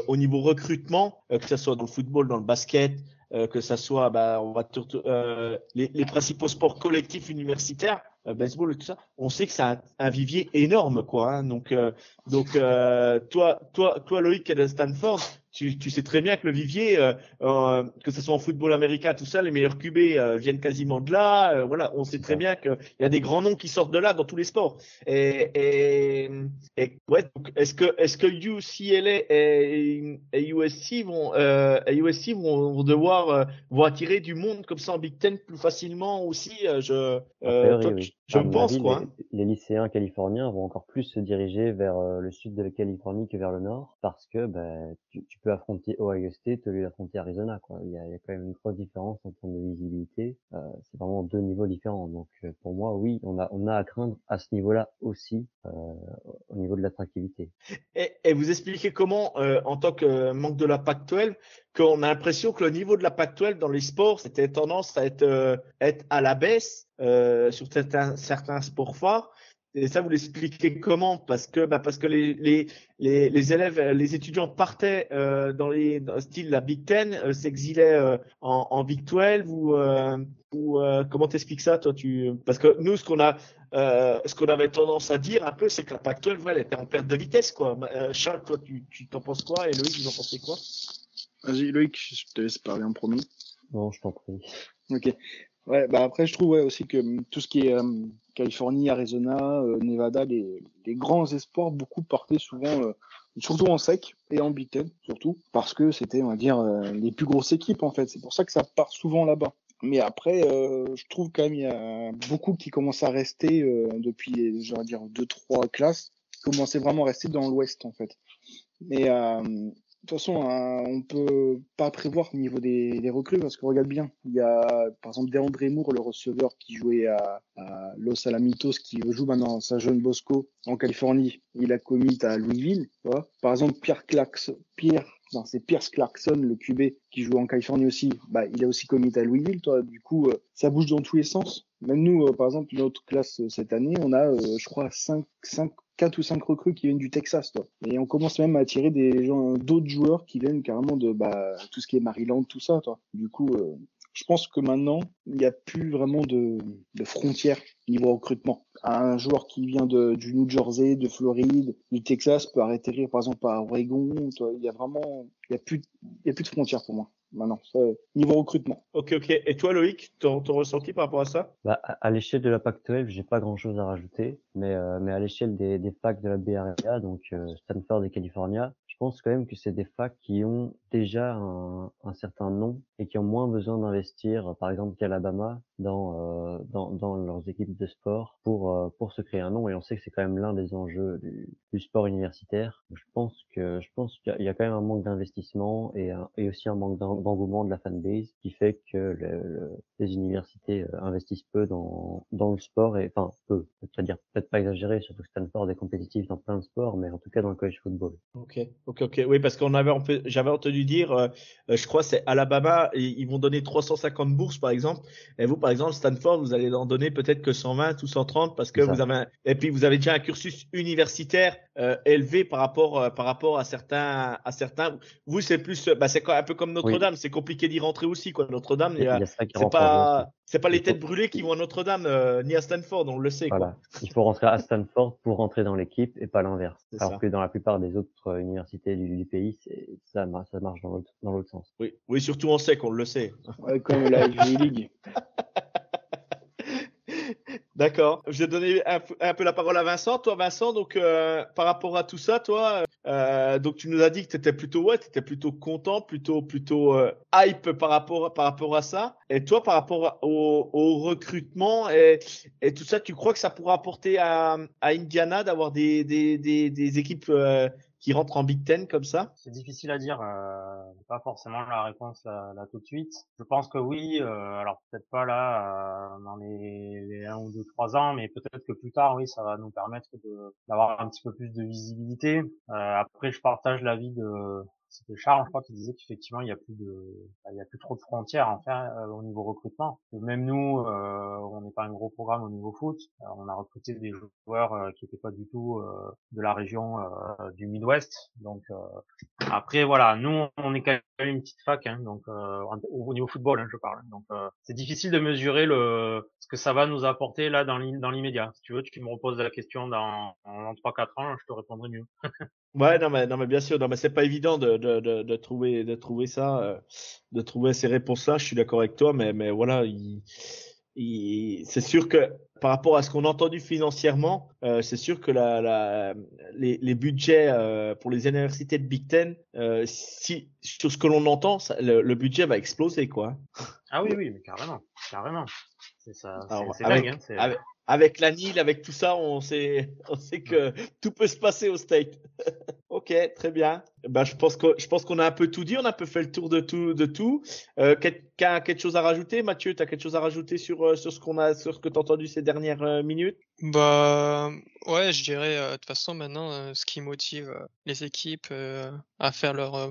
au niveau recrutement, que ce soit dans le football, dans le basket, euh, que ça soit, bah, on va euh, les, les principaux sports collectifs universitaires, euh, baseball et tout ça, on sait que c'est un, un vivier énorme, quoi. hein. donc, euh, donc, toi, toi, toi, Loïc, qui est de Stanford, tu, tu sais très bien que le vivier, euh, euh, que ce soit en football américain, tout ça, les meilleurs QB euh, viennent quasiment de là. euh, voilà, on sait très bien qu'il y a des grands noms qui sortent de là dans tous les sports. Et, et, et ouais, est-ce que est-ce que UCLA et, et USC vont euh, et USC vont, vont devoir euh, vont attirer du monde comme ça en Big Ten plus facilement aussi? Euh, Je euh, toi, oui. je, pense avis, quoi. les, hein. les lycéens californiens vont encore plus se diriger vers le sud de la Californie que vers le nord, parce que ben, tu, tu peux affronter Ohio State au lieu d'affronter Arizona. Quoi. Il, y a, il y a quand même une grosse différence en termes de visibilité. Euh, c'est vraiment deux niveaux différents. Donc euh, pour moi, oui, on a, on a à craindre à ce niveau-là aussi euh, au niveau de l'attractivité. Et, et, vous expliquez comment, euh, en tant que manque de la Pac-12, qu'on a l'impression que le niveau de la Pac-12 dans les sports, c'était tendance à être, euh, être à la baisse euh, sur certains, certains sports forts. Et ça, vous l'expliquez comment? Parce que, bah, parce que les, les, les, les, élèves, les étudiants partaient euh, dans les dans le style la Big Ten, euh, s'exilaient euh, en, en Big 12 ou, euh, ou euh, comment t'expliques ça, toi? Tu Parce que nous, ce qu'on a, euh, ce qu'on avait tendance à dire un peu, c'est que la Pac-12, ouais, elle était en perte de vitesse, quoi. Charles, toi, tu, tu t'en penses quoi? Et Loïc, vous en pensez quoi? Vas-y, Loïc, je te laisse parler en premier. Non, je t'en prie. Ok. Ouais, bah après, je trouve ouais, aussi que hum, tout ce qui est euh, Californie, Arizona, euh, Nevada, les, les, grands espoirs, beaucoup partaient souvent, euh, surtout en sec et en Big surtout, parce que c'était, on va dire, euh, les plus grosses équipes, en fait. C'est pour ça que ça part souvent là-bas. Mais après, euh, je trouve quand même il y a beaucoup qui commencent à rester depuis, je vais dire, deux, trois classes, qui commençaient vraiment à rester dans l'Ouest, en fait. Mais de de toute façon, hein, on peut pas prévoir au niveau des, des recrues parce qu'on regarde bien, il y a par exemple Deandre Moore, le receveur qui jouait à, à, Los Alamitos, qui joue maintenant à jeune Bosco en Californie. Il a commis à Louisville. Par exemple, Pierre Clarkson, Pierre, non, c'est Pierce Clarkson, le QB qui joue en Californie aussi. Bah, il a aussi commis à Louisville, toi. Du coup, euh, ça bouge dans tous les sens. Même nous, euh, par exemple, notre classe euh, cette année, on a, je crois, 5 cinq, cinq 4 ou 5 recrues qui viennent du Texas. Toi. Et on commence même à attirer des gens, d'autres joueurs qui viennent carrément de bah, tout ce qui est Maryland, tout ça. Toi. Du coup, euh, je pense que maintenant, il n'y a plus vraiment de, de frontières niveau recrutement. Un joueur qui vient du New Jersey, de Floride, du Texas peut arrêter par exemple à Oregon. Toi. Il y a vraiment, il y a plus, il a plus de frontières pour moi maintenant, niveau recrutement. Ok, ok. Et toi, Loïc, ton, ton ressenti par rapport à ça? Bah, À, l'échelle de la Pac-12, j'ai pas grand-chose à rajouter, mais, euh, mais à l'échelle des, des facs de la BRA, donc euh, Stanford et California, je pense quand même que c'est des facs qui ont déjà un, un, certain nom et qui ont moins besoin d'investir, par exemple qu'Alabama, dans, euh, dans, dans leurs équipes de sport pour, euh, pour se créer un nom. Et on sait que c'est quand même l'un des enjeux du, sport universitaire. Je pense que je qu'il y, a quand même un manque d'investissement et, et aussi un manque d'engouement de la fanbase qui fait que le, le, les universités euh, investissent peu dans, dans le sport enfin peu, c'est-à-dire peut-être pas exagéré, surtout que Stanford est compétitif dans plein de sports, mais en tout cas dans le college football. Ok, ok, ok. Oui, parce qu'on avait j'avais entendu dire, je crois c'est Alabama, ils vont donner 350 bourses par exemple, et vous par exemple Stanford, vous allez en donner peut-être que 120 ou 130 parce que vous avez un... et puis vous avez déjà un cursus universitaire euh, élevé par rapport euh, par rapport à certains à certains. Vous c'est plus, bah, c'est un peu comme Notre-Dame, oui. c'est compliqué d'y rentrer aussi quoi. Notre-Dame, c'est pas c'est pas les têtes brûlées qui vont à Notre-Dame euh, ni à Stanford, on le sait. Voilà. Quoi. Il faut rentrer à Stanford pour rentrer dans l'équipe et pas l'inverse. Alors ça. que dans la plupart des autres universités du, du pays, ça, ça marche dans l'autre dans l'autre sens. Oui, oui, surtout on sait qu'on le sait. Ouais, comme la League. D'accord. Je vais donner un, peu la parole à Vincent. Toi, Vincent, donc euh, par rapport à tout ça, toi, euh, donc tu nous as dit que tu étais plutôt ouais, étais plutôt content, plutôt plutôt euh, hype par rapport par rapport à ça. Et toi, par rapport au, au recrutement et, et, tout ça, tu crois que ça pourra apporter à, à Indiana d'avoir des, des, des, des, équipes euh, qui rentrent en Big Ten comme ça? C'est difficile à dire, euh, pas forcément la réponse là, là, tout de suite. Je pense que oui, euh, alors peut-être pas là euh, dans les, les un ou deux trois ans, mais peut-être que plus tard, oui, ça va nous permettre d'avoir un petit peu plus de visibilité. Euh, après, je partage l'avis de c'était Charles, je crois, qui disait qu'effectivement il y a plus de, il y a plus trop de frontières en fait euh, au niveau recrutement. Même nous, euh, on n'est pas un gros programme au niveau foot. Euh, on a recruté des joueurs euh, qui n'étaient pas du tout euh, de la région du Midwest. Donc après voilà, nous on est quand même une petite fac, hein, donc au niveau football, hein, je parle. Donc c'est difficile de mesurer le ce que ça va nous apporter là dans l'immédiat. Si tu veux, tu me reposes la question dans, dans 3-4 ans, je te répondrai mieux. Ouais, non mais non mais bien sûr, non mais c'est pas évident de, de, de, de, trouver de trouver ça, euh, de trouver ces réponses-là. Je suis d'accord avec toi, mais mais voilà, il, il, c'est sûr que par rapport à ce qu'on a entendu financièrement, euh, c'est sûr que la, la les, les budgets euh, pour les universités de Big Ten, euh, si sur ce que l'on entend, ça, le, le, budget va exploser quoi. Ah oui oui, mais carrément, carrément. C'est ça, c'est dingue. Hein, avec, la Nile, avec tout ça, on sait, on sait que tout peut se passer au State. ok, très bien. Ben, je pense que je pense qu'on a un peu tout dit, on a un peu fait le tour de tout, de tout. Euh, Quelqu'un a quelque chose à rajouter, Mathieu Tu as quelque chose à rajouter sur euh, sur ce qu'on a, sur ce que tu as entendu ces dernières euh, minutes? Bah ouais, je dirais euh, de toute façon maintenant, euh, ce qui motive euh, les équipes euh, à faire leur euh,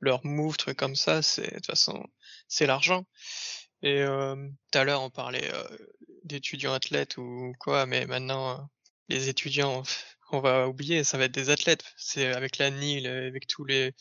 leur move, truc comme ça, c'est de toute façon c'est l'argent. Et euh, tout à l'heure on parlait euh, d'étudiants athlètes ou quoi, mais maintenant euh, les étudiants, on va oublier, ça va être des athlètes. C'est avec la NIL, avec tous les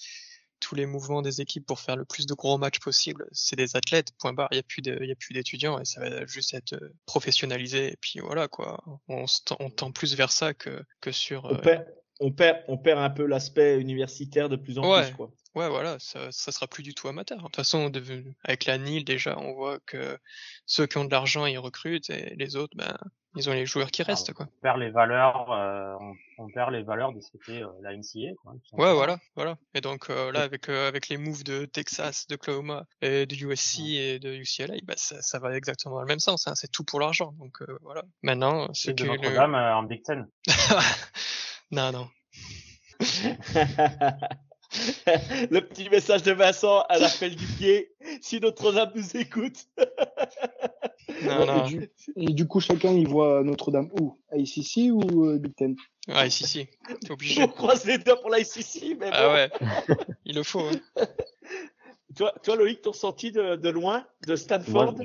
tous les mouvements des équipes pour faire le plus de gros matchs possible, c'est des athlètes. Point barre. Il y a plus d'étudiants et ça va juste être euh, professionnalisé. Et puis voilà quoi. On, tend- on tend plus vers ça que que sur. on euh, perd, on perd, on perd un peu l'aspect universitaire de plus en Ouais. plus, quoi. Ouais, voilà, ça, ça sera plus du tout amateur. De toute façon, de- avec la NIL, déjà, on voit que ceux qui ont de l'argent, ils recrutent, et les autres, ben, ils ont les joueurs qui restent, quoi. On perd les valeurs, euh, on, on perd les valeurs de ce qu'était euh, la NCA. Quoi, Ouais, voilà, voilà. Et donc, euh, là, avec, euh, avec les moves de Texas, d'Oklahoma, et de USC et de UCLA, bah, ça, ça va exactement dans le même sens, hein. C'est tout pour l'argent. Donc, euh, voilà. Maintenant, C'est de que le... Notre-Dame en Big Ten. non, non. le petit message de Vincent à l'appel du pied. Si Notre-Dame nous écoute. Non, Ouais, non. Et, du, et du coup, chacun, il voit Notre-Dame où? ACC ou euh, Big Ten? Si, si. T'es obligé. On croise les doigts pour la ICC, mais bon. Ah ouais. Il le faut, hein. Toi, toi, Loïc, ton ressenti de, de loin, de Stanford?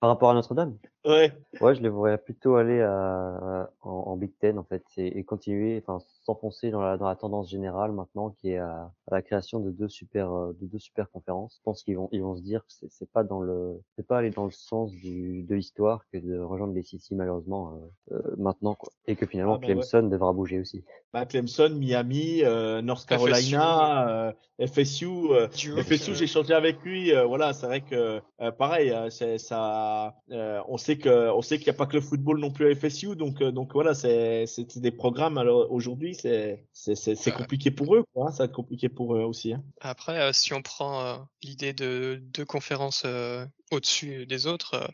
Par rapport à Notre-Dame? Ouais. Ouais, je les voudrais plutôt aller à, en, en Big Ten en fait et, et continuer, enfin s'enfoncer dans la, dans la tendance générale maintenant qui est à, à la création de deux super euh, de deux super conférences. Je pense qu'ils vont ils vont se dire que c'est- c'est pas dans le c'est pas aller dans le sens du de l'histoire que de rejoindre les Sissi malheureusement euh, euh, maintenant quoi et que finalement Ah bah ouais. Clemson devra bouger aussi. Bah, Clemson, Miami, euh, North Carolina, euh, FSU. euh, FSU, euh, j'ai échangé avec lui. euh, voilà, c'est vrai que euh, pareil, euh, c'est ça. euh, on sait que on sait qu'il n'y a pas que le football non plus à FSU, donc euh, donc voilà, c'est c'est des programmes. Alors aujourd'hui, c'est compliqué pour eux, quoi. hein, ça va être compliqué pour eux aussi. Hein. Après, euh, si on prend euh, l'idée de deux conférences euh, au-dessus des autres, euh,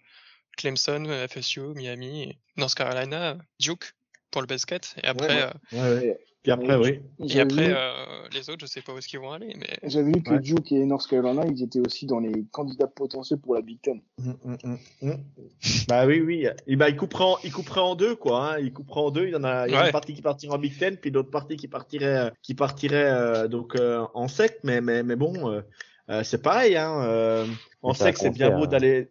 Clemson, FSU, Miami, North Carolina, Duke pour le basket, et après, Ouais, euh, Ouais, ouais. Puis après, oui. et après vu- euh, les autres, je sais pas où est-ce qu'ils vont aller, mais J'avais vu que Ouais. Duke et North Carolina, ils étaient aussi dans les candidats potentiels pour la Big Ten. Mm, mm, mm, mm. Bah oui, oui. Et bah, il couperait en, il couperait en deux, quoi. Hein. Il couperait en deux. Il y en a, il y a Ouais. une partie qui partirait en Big Ten, puis l'autre partie qui partirait, euh, qui partirait euh, donc euh, en sec. Mais, mais, mais bon, euh, euh, c'est pareil. Hein. Euh, en sec, c'est bien beau à- d'aller.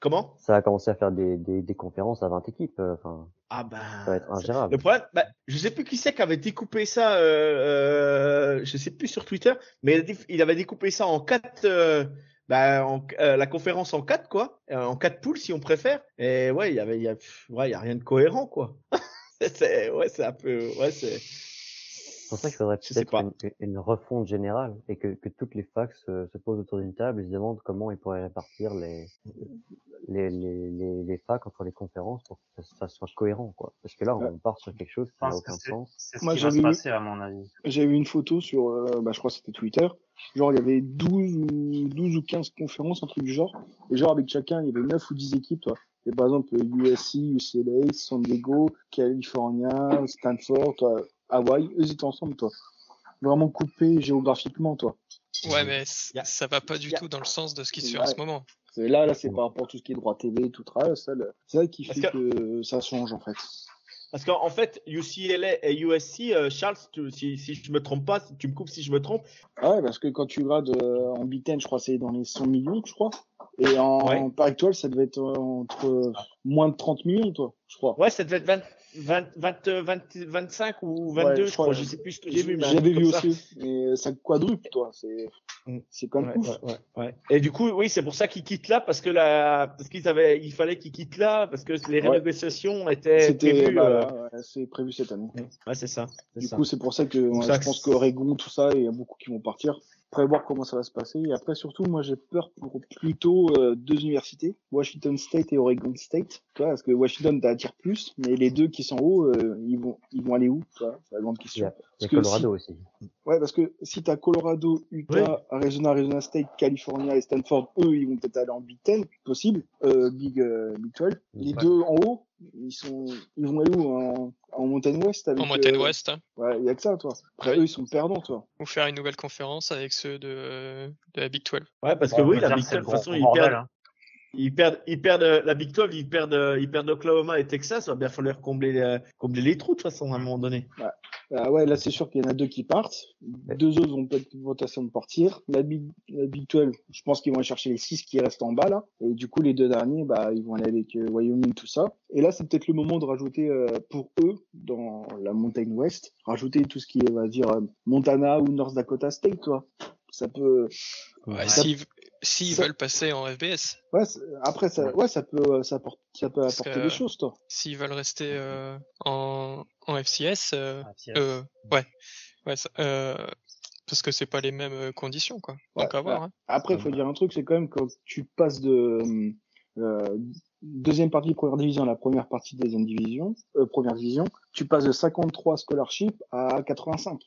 Comment? Ça a commencé à faire des, des, des conférences à 20 équipes. euh, Enfin, Ah ben. ça va être c'est- ingérable. Le problème, bah, je sais plus qui c'est qui avait découpé ça. Euh, euh, je sais plus sur Twitter, mais il, avait découpé ça en quatre. Euh, bah, en, euh, la conférence en quatre quoi, euh, en quatre poules si on préfère. Et ouais, il y avait, il y a, ouais, il y a rien de cohérent quoi. c'est, ouais, c'est un peu, ouais, c'est. C'est pour ça qu'il faudrait peut-être une, une refonte générale et que, que toutes les facs se, se posent autour d'une table et se demandent comment ils pourraient répartir les, les, les, les, les facs entre les conférences pour que ça, ça soit cohérent, quoi. Parce que là, on part sur quelque chose qui n'a aucun sens. c'est ce Moi, qui va se j'avais vu- passer à mon avis. J'avais vu une photo sur, euh, bah, je crois que c'était Twitter. Genre, il y avait 12 ou, 12 ou 15 conférences, un truc du genre. Et genre, avec chacun, il y avait 9 ou 10 équipes, toi. Et par exemple, USC, UCLA, San Diego, California, Stanford, toi, Hawaï, eux, ils étaient ensemble, toi. Vraiment coupés géographiquement, toi. ouais, mais c- Y a- ça va pas du tout dans le sens de ce qui se fait en ce moment. C'est- Là, là, c'est par rapport à tout ce qui est droit TV, tout ça. C'est ça qui fait que... ça change, en fait. Parce qu'en fait, UCLA et USC, euh, Charles, tu- si, si je me trompe pas, si tu me coupes si je me trompe, Ah ouais, parce que quand tu grades euh, en Big Ten, je crois, c'est dans les 100 millions, je crois. Et en, Ouais. en Pac-12, ça devait être euh, entre euh, moins de 30 millions, toi, je crois. ouais, ça devait être 20, 20, 20, 20, 25 ou 22, Ouais, je je crois. Je sais plus ce que j'ai vu. J'avais vu ça. aussi. Mais ça quadruple, toi. C'est, Mm. c'est comme Ouais, ouais. Et du coup, oui, c'est pour ça qu'ils quittent là, parce que la, parce qu'ils avaient, il fallait qu'ils quittent là, parce que les renégociations étaient prévues. bah, euh, là, c'est prévu cette année. Ouais, c'est ça. Du ça. coup, c'est pour ça que ça je que pense qu'Oregon, tout ça, il y a beaucoup qui vont partir. Après, voir comment ça va se passer. Et après, surtout, moi, j'ai peur pour plutôt euh, deux universités, Washington State et Oregon State. Tu vois, parce que Washington t'attire plus, mais les deux qui sont en haut, euh, ils vont, ils vont aller où tu vois C'est la grande question. a, il y a Parce que Colorado aussi. Ouais, parce que si t'as Colorado, Utah, Arizona, Arizona State, California et Stanford, eux, ils vont peut-être aller en Big Ten, possible, euh, Big, euh, Big 12. Les Ouais. deux en haut, ils sont, ils vont aller où en Mountain West avec. En Mountain euh, West, hein. Ouais, il y a que ça, toi. Après, Ouais. eux, ils sont perdants, toi. ou faire une nouvelle conférence avec ceux de, de la Big 12. Ouais, parce que oui, la Big que c'est 12, de toute façon, ils perdent, hein. Ils perdent, ils perdent euh, la Big 12, ils perdent, euh, ils perdent Oklahoma et Texas. Il va bien falloir combler, les- combler les trous de toute façon à un moment donné. Ah ouais, là, c'est sûr qu'il y en a deux qui partent. Deux autres vont peut-être votation de partir. La Big, la Big 12, je pense qu'ils vont aller chercher les six qui restent en bas, là. Et du coup, les deux derniers, bah, ils vont aller avec euh, Wyoming, tout ça. Et là, c'est peut-être le moment de rajouter, euh, pour eux, dans la Mountain West, rajouter tout ce qui est, on va dire, euh, Montana ou North Dakota State, toi. Ça peut, Ouais, Ça- S'ils s'ils ça- veulent passer en FBS, ouais, après, ça, ouais, ça peut, ça apporte, ça peut Parce apporter que- des choses, toi. s'ils veulent rester euh, en, en FCS, euh, Ah, euh, ouais, ouais ça- euh, parce que c'est pas les mêmes euh, conditions, quoi. Donc Ouais, à voir. hein. Après, il faut dire un truc, c'est quand même quand tu passes de euh, deuxième partie première division à la première partie deuxième division, euh, première division, tu passes de 53 scholarships à 85.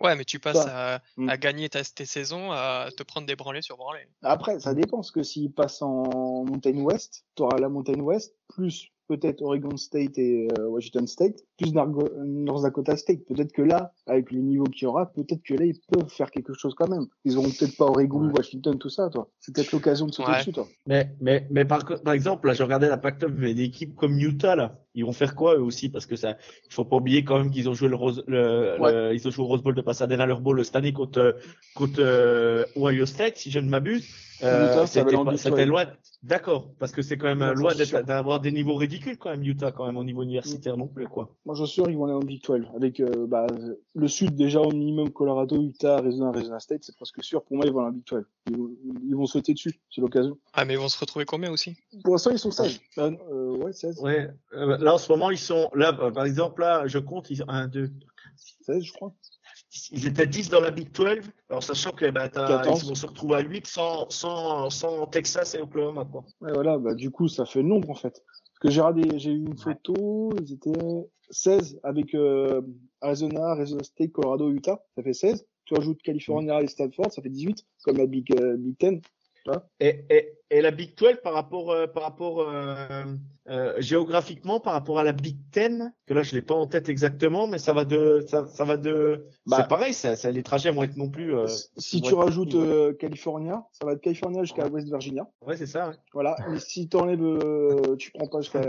Ouais, mais tu passes Bah, à, mm. à gagner ta, tes saisons, à te prendre des branlées sur branlées. Après, ça dépend, parce que s'ils passent en Mountain West, tu auras la Mountain West, plus peut-être Oregon State et euh, Washington State, plus North Dakota State. Peut-être que là, avec les niveaux qu'il y aura, peut-être que là, ils peuvent faire quelque chose quand même. Ils auront peut-être pas Oregon, Ouais. Washington, tout ça, toi. C'est peut-être l'occasion de sauter Ouais. dessus, toi. Mais, mais, mais par exemple, là, je regardais la Pac-12, mais des équipes comme Utah, là, ils vont faire quoi eux aussi? Parce que ça, il faut pas oublier quand même qu'ils ont joué le Rose, le, Ouais. le- ils ont joué au Rose Bowl de Pasadena, leur bowl cette année contre, contre euh, Ohio State, si je ne m'abuse. Euh, c'était loin. D'accord, parce que c'est quand même euh, loin d'avoir des niveaux ridicules quand même Utah, quand même au niveau universitaire non plus, quoi. Moi, j'en suis sûr, ils vont aller en Big 12. Avec euh, bah, le Sud, déjà, au minimum, Colorado, Utah, Arizona, Arizona State, c'est presque sûr. Pour moi, ils vont aller en Big 12. Ils, vont- ils vont sauter dessus. C'est l'occasion. Ah, mais ils vont se retrouver combien aussi? Pour l'instant, ils sont 16. Euh, euh, ouais, 16. Ouais, euh, là en ce moment ils sont là, par exemple là, je compte, ils ont 1, 2, 16, je crois. ils étaient 10 dans la Big 12, alors sachant que bah, t'as- 14. ils vont se retrouver à 8 sans, sans, sans Texas et Oklahoma. Quoi. Ouais, voilà, bah, du coup, ça fait nombre, en fait. Parce que j'ai eu une photo, ils étaient 16 avec euh, Arizona, Arizona State, Colorado, Utah. Ça fait 16. Tu rajoutes California et Stanford, ça fait 18, comme la Big, euh, Big Ten. Et, et, et la Big 12 par rapport, euh, par rapport euh, euh, géographiquement, par rapport à la Big 10, que là je l'ai pas en tête exactement, mais ça va de, ça, ça va de, Bah. c'est pareil, ça, ça, les trajets vont être non plus. euh, si tu rajoutes euh, California, ça va de California jusqu'à West Virginia. Ouais, c'est ça. ouais. Voilà. Et si tu enlèves, euh, tu prends pas jusqu'à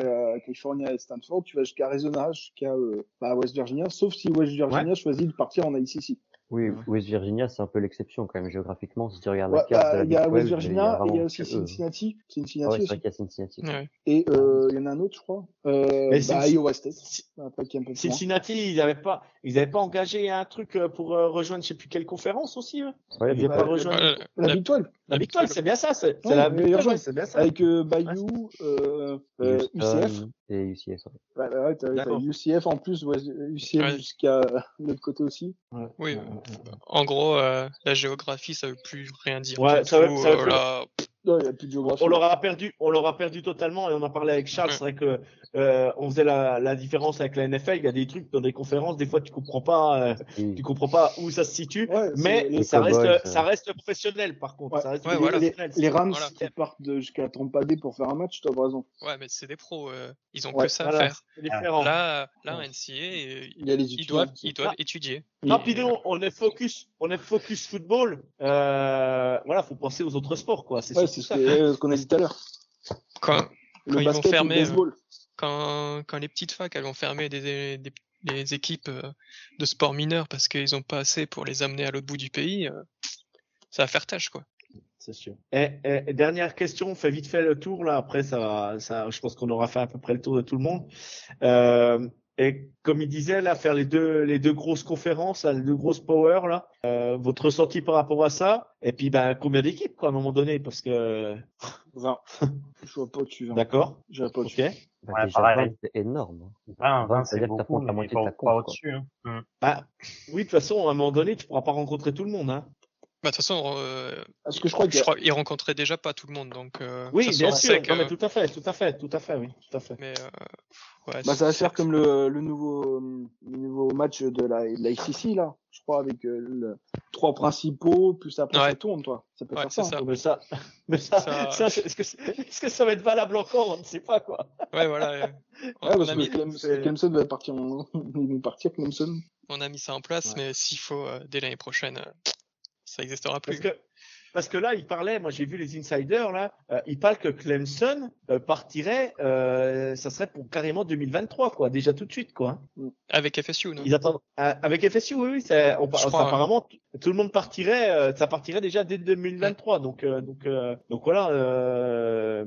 California et Stanford, tu vas jusqu'à Arizona, jusqu'à euh, bah, West Virginia, sauf si West Virginia choisit de partir en ICC. Oui. West Virginia, c'est un peu l'exception quand même géographiquement. Si tu regardes Ouais, la carte bah, la il y a West 12, Virginia et il y a aussi. Cincinnati. Ah Cincinnati ouais, c'est vrai qu'il y a Cincinnati. Ouais. Et euh, il y en a un autre, je crois. Euh, Mais bah, Iowa State. Cincinnati, ils n'avaient pas, ils avaient pas engagé un truc euh, pour euh, rejoindre je sais plus quelle conférence aussi. eux Ouais, Ils Big avaient bah, pas rejoint. La la- Big 12. La Big 12, c'est bien ça, c'est la Big 12, rejoint. ouais, c'est bien ça. Avec euh, Bayou, euh, Houston UCF. ouais. Ouais, ouais, ouais, t'as- t'as D'accord. UCF en plus, ouais, UCF Ouais. jusqu'à l'autre côté aussi. Ouais. Oui. En gros, euh, la géographie, ça veut plus rien dire. Ouais, du ça veut- tout, ça veut euh, plus- Non, il n'y a plus de géographie. On l'aura perdu, on l'aura perdu totalement et on en parlait avec Charles. C'est vrai que euh, on faisait la, la différence avec la NFL. Il y a des trucs dans des conférences, des fois tu comprends pas, euh, tu comprends pas où ça se situe. Ouais, mais ça reste, ça reste professionnel par contre. Ouais. Ça reste Ouais, les- voilà. les, professionnel. les Rams Voilà. qui partent jusqu'à Tampa Bay pour faire un match, t'as raison. ouais, mais c'est des pros. euh, ils ont Ouais, que ça à faire. Là, là. NCA, euh, Il y a les ils doivent, ils doivent Ah. étudier. Nous, on est focus, on est focus football. Euh, voilà, faut penser aux autres sports, quoi. C'est c'est ça. ce qu'on a dit tout à l'heure. Quand, Le Quand ils vont fermer, le quand, quand les petites facs elles vont fermer des, des, des équipes euh, de sport mineurs parce qu'ils ont pas assez pour les amener à l'autre bout du pays, euh, ça va faire tâche quoi. C'est sûr. Et, et- et dernière question, on fait vite fait le tour là. Après, ça, ça, je pense qu'on aura fait à peu près le tour de tout le monde. Euh, et comme il disait là, faire les deux, les deux grosses conférences, là, les deux grosses power là. Euh, votre ressenti par rapport à ça Et puis, ben, combien d'équipes quoi à un moment donné Parce que, 20. Je vois pas au-dessus. 20. d'accord. Je vois pas au-dessus. Bah, Ouais, déjà, pareil. 20, c'est énorme. hein. 20, 20 ça veut c'est dire que beaucoup, t'affrontes la moitié de ta quoi. au-dessus. Hein. Bah, oui, de toute façon, à un moment donné, tu pourras pas rencontrer tout le monde. Hein. Bah, de toute façon, euh, Parce que je crois qu'il qu'ils rencontraient déjà pas tout le monde donc. euh, Oui, bien sûr. que- Non, mais tout à fait, tout à fait, tout à fait, oui, tout à fait. mais, euh, Ouais, Bah, ça va faire comme le, le nouveau, le nouveau match de la, de la ICC, là. Je crois, avec euh, le, trois principaux, plus après Ouais. ça tourne, toi. Ça peut Ouais, faire c'est ça. hein. ça. Mais ça, mais ça, Ça- ça, est-ce que, c'est- est-ce que ça va être valable encore? On ne sait pas quoi. Ouais, voilà. On, Ouais, parce a que mis, c'est- Clemson va partir en... Ils vont partir, Clemson. on a mis ça en place, mais s'il faut, euh, dès l'année prochaine, euh, ça n'existera plus. Parce que, parce que là, il parlait, moi j'ai vu les insiders là, euh, il parle que Clemson euh, partirait, euh, ça serait pour carrément 2023 quoi, déjà tout de suite quoi. Avec FSU, non? Ils attendent euh, avec FSU, oui, oui, ça, on, apparemment tout le monde partirait, ça partirait déjà dès 2023. Donc, donc, donc voilà.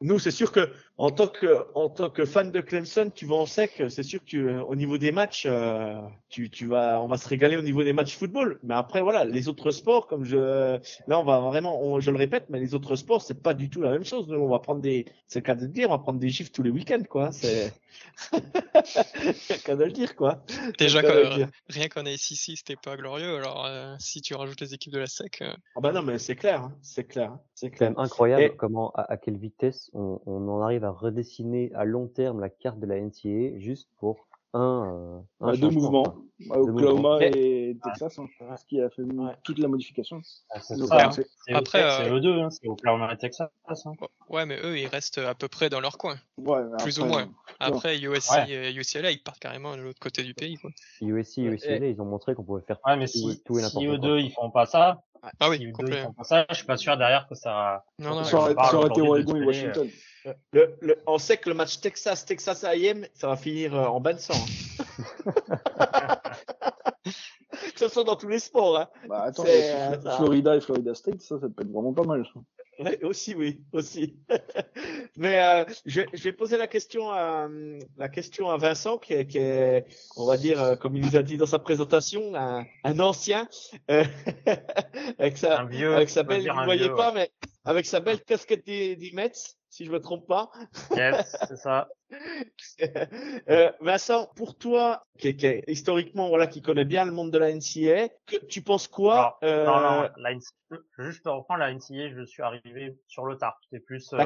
nous, c'est sûr que en tant que en tant que fan de Clemson, tu vas en sec. C'est sûr que euh, au niveau des matchs, euh, tu, tu vas, on va se régaler au niveau des matchs football. Mais après, voilà, les autres sports, comme je, là, on va vraiment, on- je le répète, mais les autres sports, c'est pas du tout la même chose. Nous, on va prendre des, c'est le cas de le dire, on va prendre des gifs tous les week-ends, quoi. C'est, c'est le cas de le dire, quoi. Déjà, dire. rien qu'en ACC, c'était pas glorieux. Alors, euh, si tu rajoutes les équipes de la SEC, euh, Ah bah non, mais c'est clair, hein, c'est clair, hein, c'est clair. incroyable Et- comment, à, à quelle vitesse on, on en arrive à redessiner à long terme la carte de la NCAA juste pour un, euh, un Ouais, deux changement, mouvements. Ouais, Oklahoma et Texas, hein, ce qui a fait Ouais. toute la modification. Ah, Donc, ça. hein. Après, c'est euh, eux deux, hein, c'est Oklahoma et Texas. hein. ouais, mais eux, ils restent à peu près dans leur coin. ouais, Plus après, ou moins. Après, USC Ouais. et UCLA, ils partent carrément de l'autre côté du pays, quoi. USC, Ouais, UCLA, ils ont montré qu'on pouvait faire Ouais, mais tout, si, tout et si n'importe eux quoi. deux ils font pas ça, Ah si oui, eux deux ils complet. font pas ça, je suis pas sûr derrière que ça. Non, non, Ça aurait, été Oregon et Washington. Le, le, on sait que le match Texas, Texas A&M, ça va finir euh, en bain de sang. que ce soit dans tous les sports. Hein. Bah, attends, euh, ça- Florida et Florida State, ça, ça peut être vraiment pas mal. Ouais, aussi, oui, aussi. Mais euh, je, je vais poser la question à la question à Vincent, qui est, qui est on va dire, euh, comme il nous a dit dans sa présentation, un, un ancien euh, avec sa Un vieux. avec sa belle, vous ne voyez vieux, pas, mais avec sa belle casquette des, des Mets, si je me trompe pas. ouais. Yes, c'est ça. Euh, Vincent, pour toi, qui, est- qui est historiquement voilà, qui connaît bien le monde de la NCA, que, tu penses quoi euh, Non, non, la NCAA, je- juste pour reprendre la NCA, je suis arrivé sur le tard. C'était plus euh.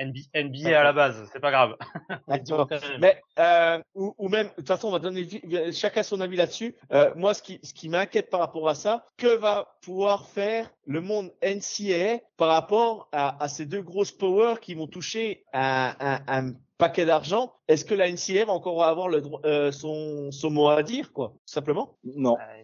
NBA, à la base, c'est pas grave. Mais euh, ou, ou même, de toute façon, on va donner chacun son avis là-dessus. Moi, ce qui, ce qui m'inquiète par rapport à ça, que va pouvoir faire le monde NCAA par rapport à, à ces deux grosses powers qui vont toucher un, un, un paquet d'argent Est-ce que la NCAA va encore avoir le droit, euh, son, son mot à dire, quoi, tout simplement? Non. Euh,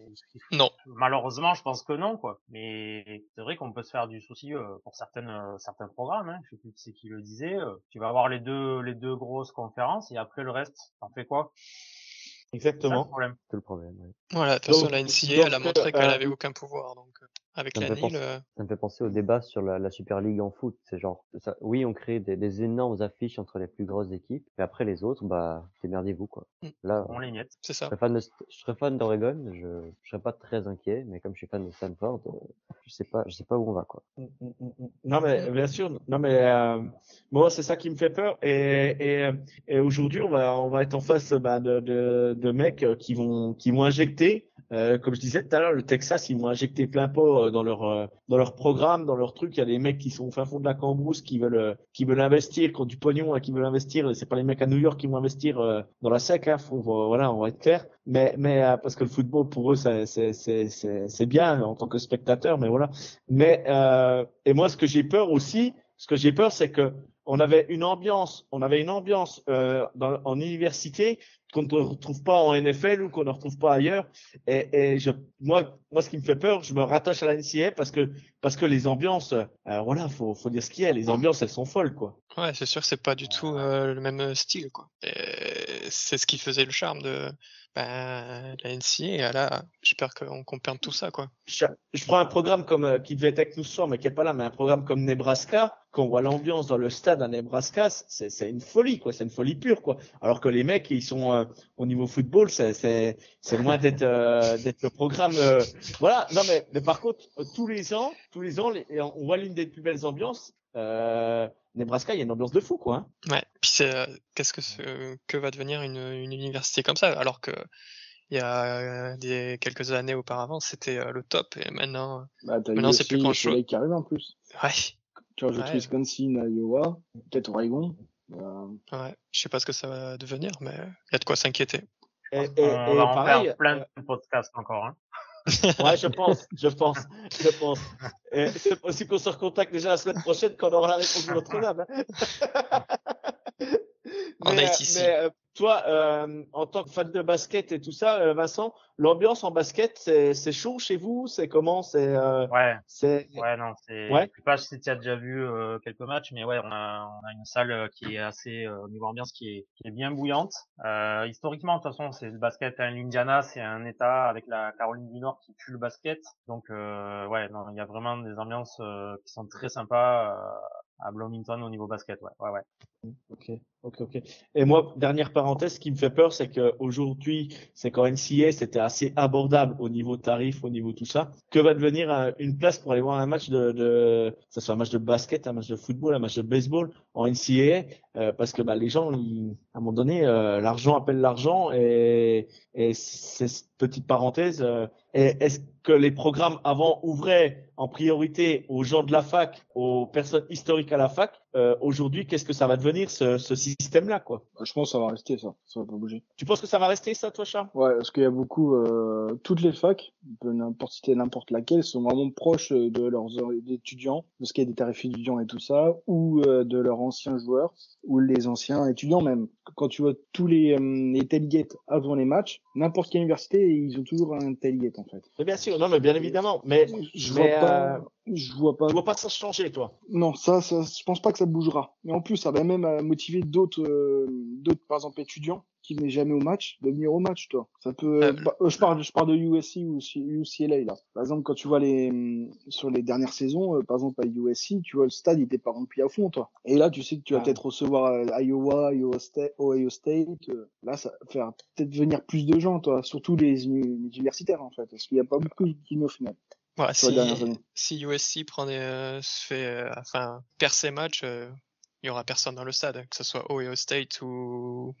Non. Malheureusement, je pense que non, quoi. Mais c'est vrai qu'on peut se faire du souci euh, pour certaines, euh, certains programmes. Hein. Je sais plus qui c'est qui le disait. euh, tu vas avoir les deux, les deux grosses conférences et après le reste, t'en fais quoi? C'est ça, le Exactement. problème. C'est le problème. Voilà, de toute façon, la NCA, elle a montré qu'elle euh, avait aucun pouvoir. Donc, avec Ça me la fait NIL, penser- euh, Ça me fait penser au débat sur la, la Super League en foot. C'est genre, ça, oui, on crée des, des énormes affiches entre les plus grosses équipes, mais après les autres, bah, démerdez-vous, quoi. Mm. Là, On les miette. c'est je ça. serais fan de, je serais fan d'Oregon, je, je serais pas très inquiet, mais comme je suis fan de Stanford, euh, je sais pas, je sais pas où on va, quoi. Mm, mm. Non mais bien sûr, non mais euh, moi c'est ça qui me fait peur et et, et aujourd'hui on va on va être en face bah, de, de de mecs qui vont qui vont injecter euh, comme je disais tout à l'heure le Texas ils vont injecter plein pot euh, dans leur euh, dans leur programme dans leur truc. Il y a des mecs qui sont au fin fond de la cambrousse qui veulent euh, qui veulent investir qui ont du pognon hein, qui veulent investir. C'est pas les mecs à New York qui vont investir euh, dans la SEC hein, faut, voilà on va être clair. Mais mais euh, parce que le football pour eux c'est c'est c'est bien en tant que spectateur mais voilà. Mais et moi, ce que j'ai peur aussi, ce que j'ai peur, c'est que on avait une ambiance, on avait une ambiance euh, dans, en université qu'on ne retrouve pas en NFL ou qu'on ne retrouve pas ailleurs. Et, et je, moi, moi, ce qui me fait peur, je me rattache à la NCA parce que parce que les ambiances, euh, voilà, faut faut dire ce qu'il y a. Les ambiances, elles sont folles, quoi. Ouais, c'est sûr que c'est pas du tout euh, le même style, quoi. C'est ce qui faisait le charme de ben, la NCA. Et là, j'espère qu'on qu'on perde tout ça, quoi. je, je prends un programme comme euh, qui devait être avec nous ce soir, mais qui est pas là, mais un programme comme Nebraska, qu'on voit l'ambiance dans le stade à Nebraska, c'est c'est une folie, quoi. C'est une folie pure, quoi. Alors que les mecs, ils sont euh, au niveau football, c'est loin d'être euh, d'être le programme. euh, voilà. Non, mais, mais par contre, tous les ans, tous les ans, les- on voit l'une des plus belles ambiances. Euh, Nebraska, il y a une ambiance de fou, quoi. hein. Ouais. Puis c'est euh, qu'est-ce que ce- que va devenir une, une université comme ça, alors que il y a des quelques années auparavant, c'était le top, et maintenant, Bah, Maintenant, c'est plus qui arrive en plus. ouais. Tu rajoutes Ouais. Wisconsin, Iowa, peut-être Oregon. Euh, Ouais. Je sais pas ce que ça va devenir, mais il y a de quoi s'inquiéter. Et, et, on et va en pareil, faire plein euh, de podcasts encore. Hein. Ouais, je pense, je pense, je pense. Et c'est possible qu'on se recontacte déjà la semaine prochaine quand on aura la réponse de notre dame. hein. Mais, ITC. mais, euh, toi, euh, en tant que fan de basket et tout ça, euh, Vincent, l'ambiance en basket, c'est chaud chez vous? C'est comment? C'est euh, Ouais, c'est ouais, non, c'est. Ouais. Je sais pas si tu as déjà vu euh, quelques matchs, mais ouais, on a, on a une salle euh, qui est assez euh, au niveau ambiance qui est, qui est bien bouillante. Euh, historiquement, de toute façon, c'est le basket à l'Indiana, c'est un État avec la Caroline du Nord qui tue le basket. Donc euh, ouais, non, il y a vraiment des ambiances euh, qui sont très sympas euh, à Bloomington au niveau basket. Ouais, ouais, ouais. Ok, ok, ok. Et moi, dernière parenthèse, ce qui me fait peur, c'est qu'aujourd'hui, c'est quand NCA, c'était assez abordable au niveau tarif, au niveau tout ça. Que va devenir euh, une place pour aller voir un match de, que soit un match de basket, un match de football, un match de baseball en NCA, euh, parce que bah, les gens, à un moment donné, euh, l'argent appelle l'argent et, et cette petite parenthèse. Est-ce que les programmes avant ouvraient en priorité aux gens de la fac, aux personnes historiques à la fac Aujourd'hui, qu'est-ce que ça va devenir? Ce, ce système-là, quoi je pense que ça va rester ça, ça va pas bouger. Tu penses que ça va rester ça, toi, Charles? Ouais, parce qu'il y a beaucoup, euh, toutes les facs, n'importe citer n'importe laquelle, sont vraiment proches euh, de leurs étudiants, parce qu'il y a des tarifs étudiants et tout ça, ou euh, de leurs anciens joueurs, ou les anciens étudiants même. Quand tu vois tous les, euh, les tailgates avant les matchs, n'importe quelle université, ils ont toujours un tailgate en fait. Mais Bien sûr, non, mais bien évidemment. Mais Je Mais, vois pas, je vois pas tu vois pas ça changer, toi Non, ça, ça, je pense pas que ça bougera. Mais en plus, ça va même euh, motiver d'autres, euh, d'autres, par exemple, étudiants qui venaient jamais au match, de venir au match, toi. Ça peut, Euh, bah, euh, je parle, je parle de USC ou UCLA, là. Par exemple, quand tu vois les, hum, sur les dernières saisons, euh, par exemple, à USC, tu vois, le stade, il était pas rempli à fond, toi. Et là, tu sais que tu vas Ah. peut-être recevoir euh, Iowa, Iowa State, Ohio State. euh, là, ça va faire peut-être venir plus de gens, toi. Surtout les universitaires, en fait. Parce qu'il y a pas beaucoup qui au final. Ouais, si, USC prend des, euh, se fait, euh, enfin, perd ses matchs, euh, il y aura personne dans le stade, que ce soit Ohio State ou,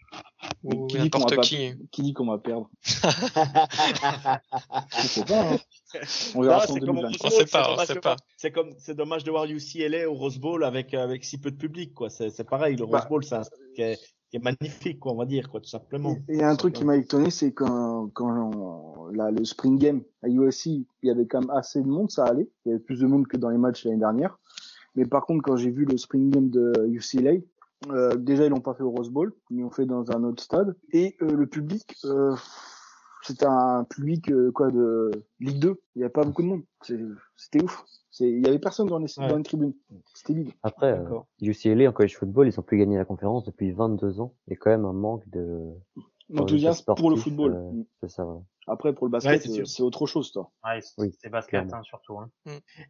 n'importe pas- qui. Qui dit qu'on va perdre? Je sais pas, hein. On verra Non, ça en c'est comme au 2023. Rose On sait pas, c'est on dommage sait de pas. voir- C'est comme, c'est dommage de voir UCLA au Rose Bowl avec avec si peu de public, quoi. C'est c'est pareil. Le Bah, Rose Bowl, c'est un qui est, magnifique, quoi, on va dire, quoi, tout simplement. Et un truc qui m'a étonné, c'est quand, quand là, le Spring Game à USC, il y avait quand même assez de monde, ça allait. Il y avait plus de monde que dans les matchs l'année dernière. Mais par contre, quand j'ai vu le Spring Game de UCLA, euh, déjà ils l'ont pas fait au Rose Bowl, ils l'ont fait dans un autre stade. Et euh, le public, euh, c'était un public euh, quoi de Ligue 2. Il y avait pas beaucoup de monde. C'est- C'était ouf. C'est- Il y avait personne dans les, Ouais. dans les tribunes. C'était vide. Après, euh. UCLA en college football, ils ont plus gagné la conférence depuis 22 ans. Il y a quand même un manque de Enthousiasme pour le football. euh, Mm. c'est ça. ouais. Après, pour le basket, c'est euh, c'est autre chose, toi. Ouais, c'est Oui, c'est basket hein, surtout. Hein.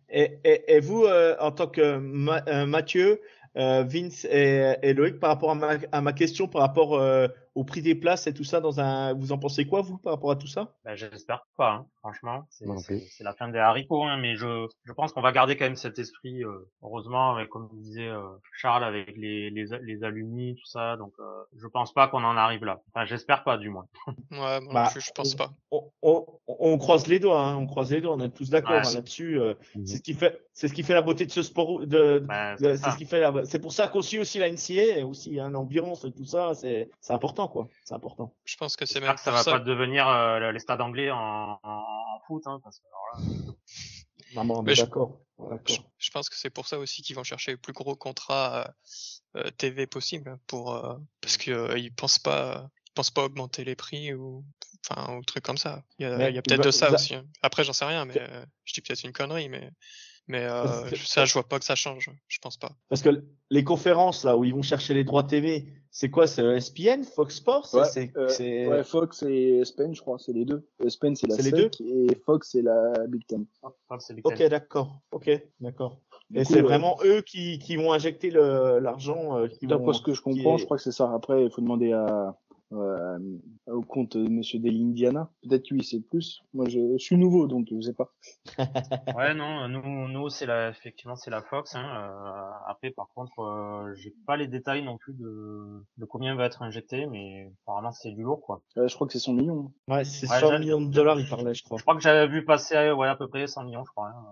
Et, et, et vous, euh, en tant que Ma- euh, Mathieu, euh, Vince et, et Loïc, par rapport à ma, à ma question, par rapport euh, au prix des places et tout ça, dans un, vous en pensez quoi, vous, par rapport à tout ça? Ben, j'espère pas, hein, franchement. C'est la fin des haricots, hein, mais je, je pense qu'on va garder quand même cet esprit, euh, heureusement, avec, comme disait euh, Charles, avec les, les, les alumni, tout ça. Donc, euh, je pense pas qu'on en arrive là. Enfin, j'espère pas, du moins. Ouais, moi Bah, je pense pas. on, on, on croise les doigts, hein, on croise les doigts, on est tous d'accord Ouais. hein, là-dessus. euh, Mhm. C'est ce qui fait, c'est ce qui fait la beauté de ce sport. De, Ben, de- c'est ce qui fait. la- C'est pour ça qu'on suit aussi la NCA aussi hein, l'ambiance et tout ça. C'est, c'est important, quoi. C'est important. Je pense que c'est même que ça pour va ça. pas devenir euh, les stades anglais en, en, en foot, hein, parce que alors là, Maman, on Mais est je- d'accord. Je, je pense que c'est pour ça aussi qu'ils vont chercher le plus gros contrat euh, euh, TV possible pour euh, parce que euh, ils pensent pas ils pensent pas augmenter les prix ou enfin ou trucs comme ça. Il y a, Mais il y a peut-être de ça ça- aussi. hein. Après j'en sais rien mais euh, je dis peut-être une connerie mais mais euh, ça je vois pas que ça change. Je pense pas. Parce que les conférences là où ils vont chercher les droits TV, c'est quoi? C'est ESPN, Fox Sports? Ouais, C'est, euh, c'est- Ouais, Fox et ESPN, je crois, c'est les deux. ESPN, c'est la C'est les SEC et Fox, c'est la Big Ten. Big Ok, d'accord. Ok, d'accord. Du Et coup, c'est euh, vraiment eux qui, qui vont injecter le, l'argent. euh, qui D'après vont- ce que je qui comprends, est- je crois que c'est ça. Après, il faut demander à, euh, au compte de Monsieur Deli Indiana. Peut-être que lui, c'est plus. Moi, je, je suis nouveau, donc je sais pas. Ouais, non, nous, nous, c'est la, effectivement, c'est la Fox. Hein. euh, après, par contre, euh, j'ai pas les détails non plus de, de combien va être injecté, mais apparemment c'est du lourd, quoi. Euh, je crois que c'est 100 millions. Ouais, c'est Ouais, 100 j'ai- millions de dollars, il parlait, je crois. Je crois que j'avais vu passer, ouais, à peu près 100 millions, je crois. hein.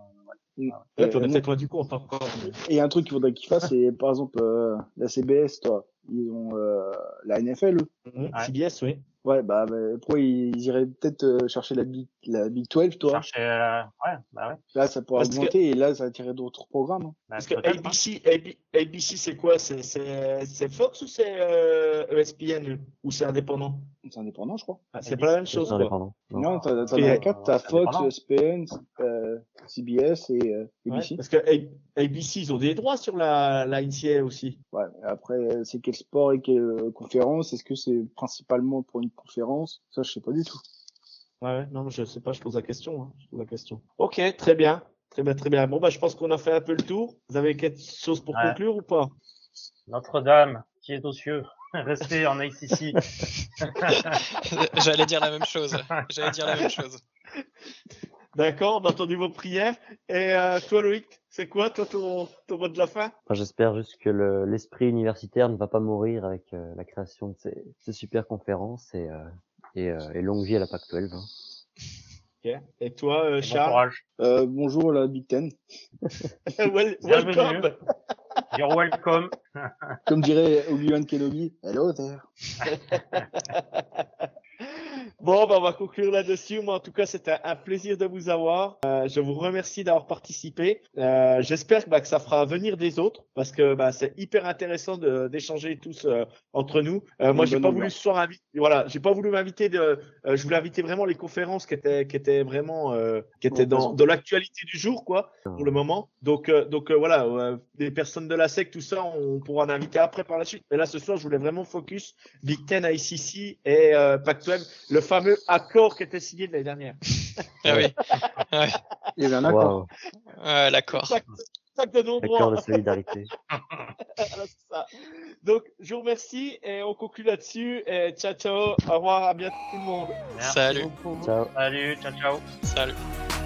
Euh, as compte encore. Et un truc qu'il faudrait qu'ils fassent, c'est par exemple euh, la CBS, toi. Ils ont euh, la NFL, eux. Mhm, Ouais. CBS, oui. Ouais, bah, bah pourquoi ils iraient peut-être euh, chercher la Big, la Big 12, toi Chercher, euh, ouais, bah ouais. Là, ça pourrait Parce que- augmenter et là, ça attirerait d'autres programmes. hein. Bah, Parce que hein. ABC, AB ABC c'est quoi? C'est c'est- c'est Fox ou c'est euh, ESPN ou c'est indépendant? C'est indépendant, je crois. Ah, C'est pas la même chose. quoi. Non. Non, t'as t'as c'est Fox. ESPN, euh, CBS et euh, Ouais, ABC. parce que A- ABC, ils ont des droits sur la, la aussi. Ouais. Après, c'est quel sport et quelle euh, conférence? Est-ce que c'est principalement pour une conférence? Ça, je sais pas du tout. Ouais, non, je sais pas, je pose la question. Hein, je pose la question. Ok, très bien. Très bien, très bien. Bon, bah, je pense qu'on a fait un peu le tour. Vous avez quelque chose pour Ouais. conclure ou pas? Notre-Dame, qui est aux cieux, restez en ACC. J'allais dire la même chose. J'allais dire la même chose. D'accord, on a entendu vos prières. Et euh, toi, Loïc, c'est quoi, toi, ton, ton mot de la fin? J'espère juste que le- l'esprit universitaire ne va pas mourir avec euh, la création de ces, ces super conférences et, euh, et, euh, et longue vie à la PAC-12. hein. Ok. Et toi, euh, Bon Charles? courage. Euh, bonjour la Big Ten. Wel- Bienvenue. Welcome You're welcome. Comme dirait Obi-Wan Kenobi, hello there. Bon, bah, on va conclure là-dessus. Moi, en tout cas, c'était un plaisir de vous avoir. Euh, je vous remercie d'avoir participé. Euh, J'espère bah, que ça fera venir des autres parce que bah, c'est hyper intéressant d'échanger tous euh, entre nous. Moi, j'ai pas voulu ce soir inviter. Voilà, j'ai pas voulu m'inviter de. je voulais inviter vraiment les conférences qui étaient qui étaient vraiment qui étaient dans de l'actualité du jour, quoi, pour le moment. Donc donc voilà, des personnes de la SEC, tout ça, on pourra en inviter après par la suite. Mais là, ce soir, je voulais vraiment focus Big Ten, ICC et euh, Pac-12, le fameux accord qui était signé de l'année dernière. Ah oui, Il y avait un accord. Ouais, l'accord. Sac, de nombreux. accord de solidarité. Voilà, c'est ça. Donc, je vous remercie et on conclut là-dessus. Et ciao, ciao. Au revoir, à bientôt tout le monde. Merci Salut. beaucoup. Ciao. Salut, ciao, ciao. Salut.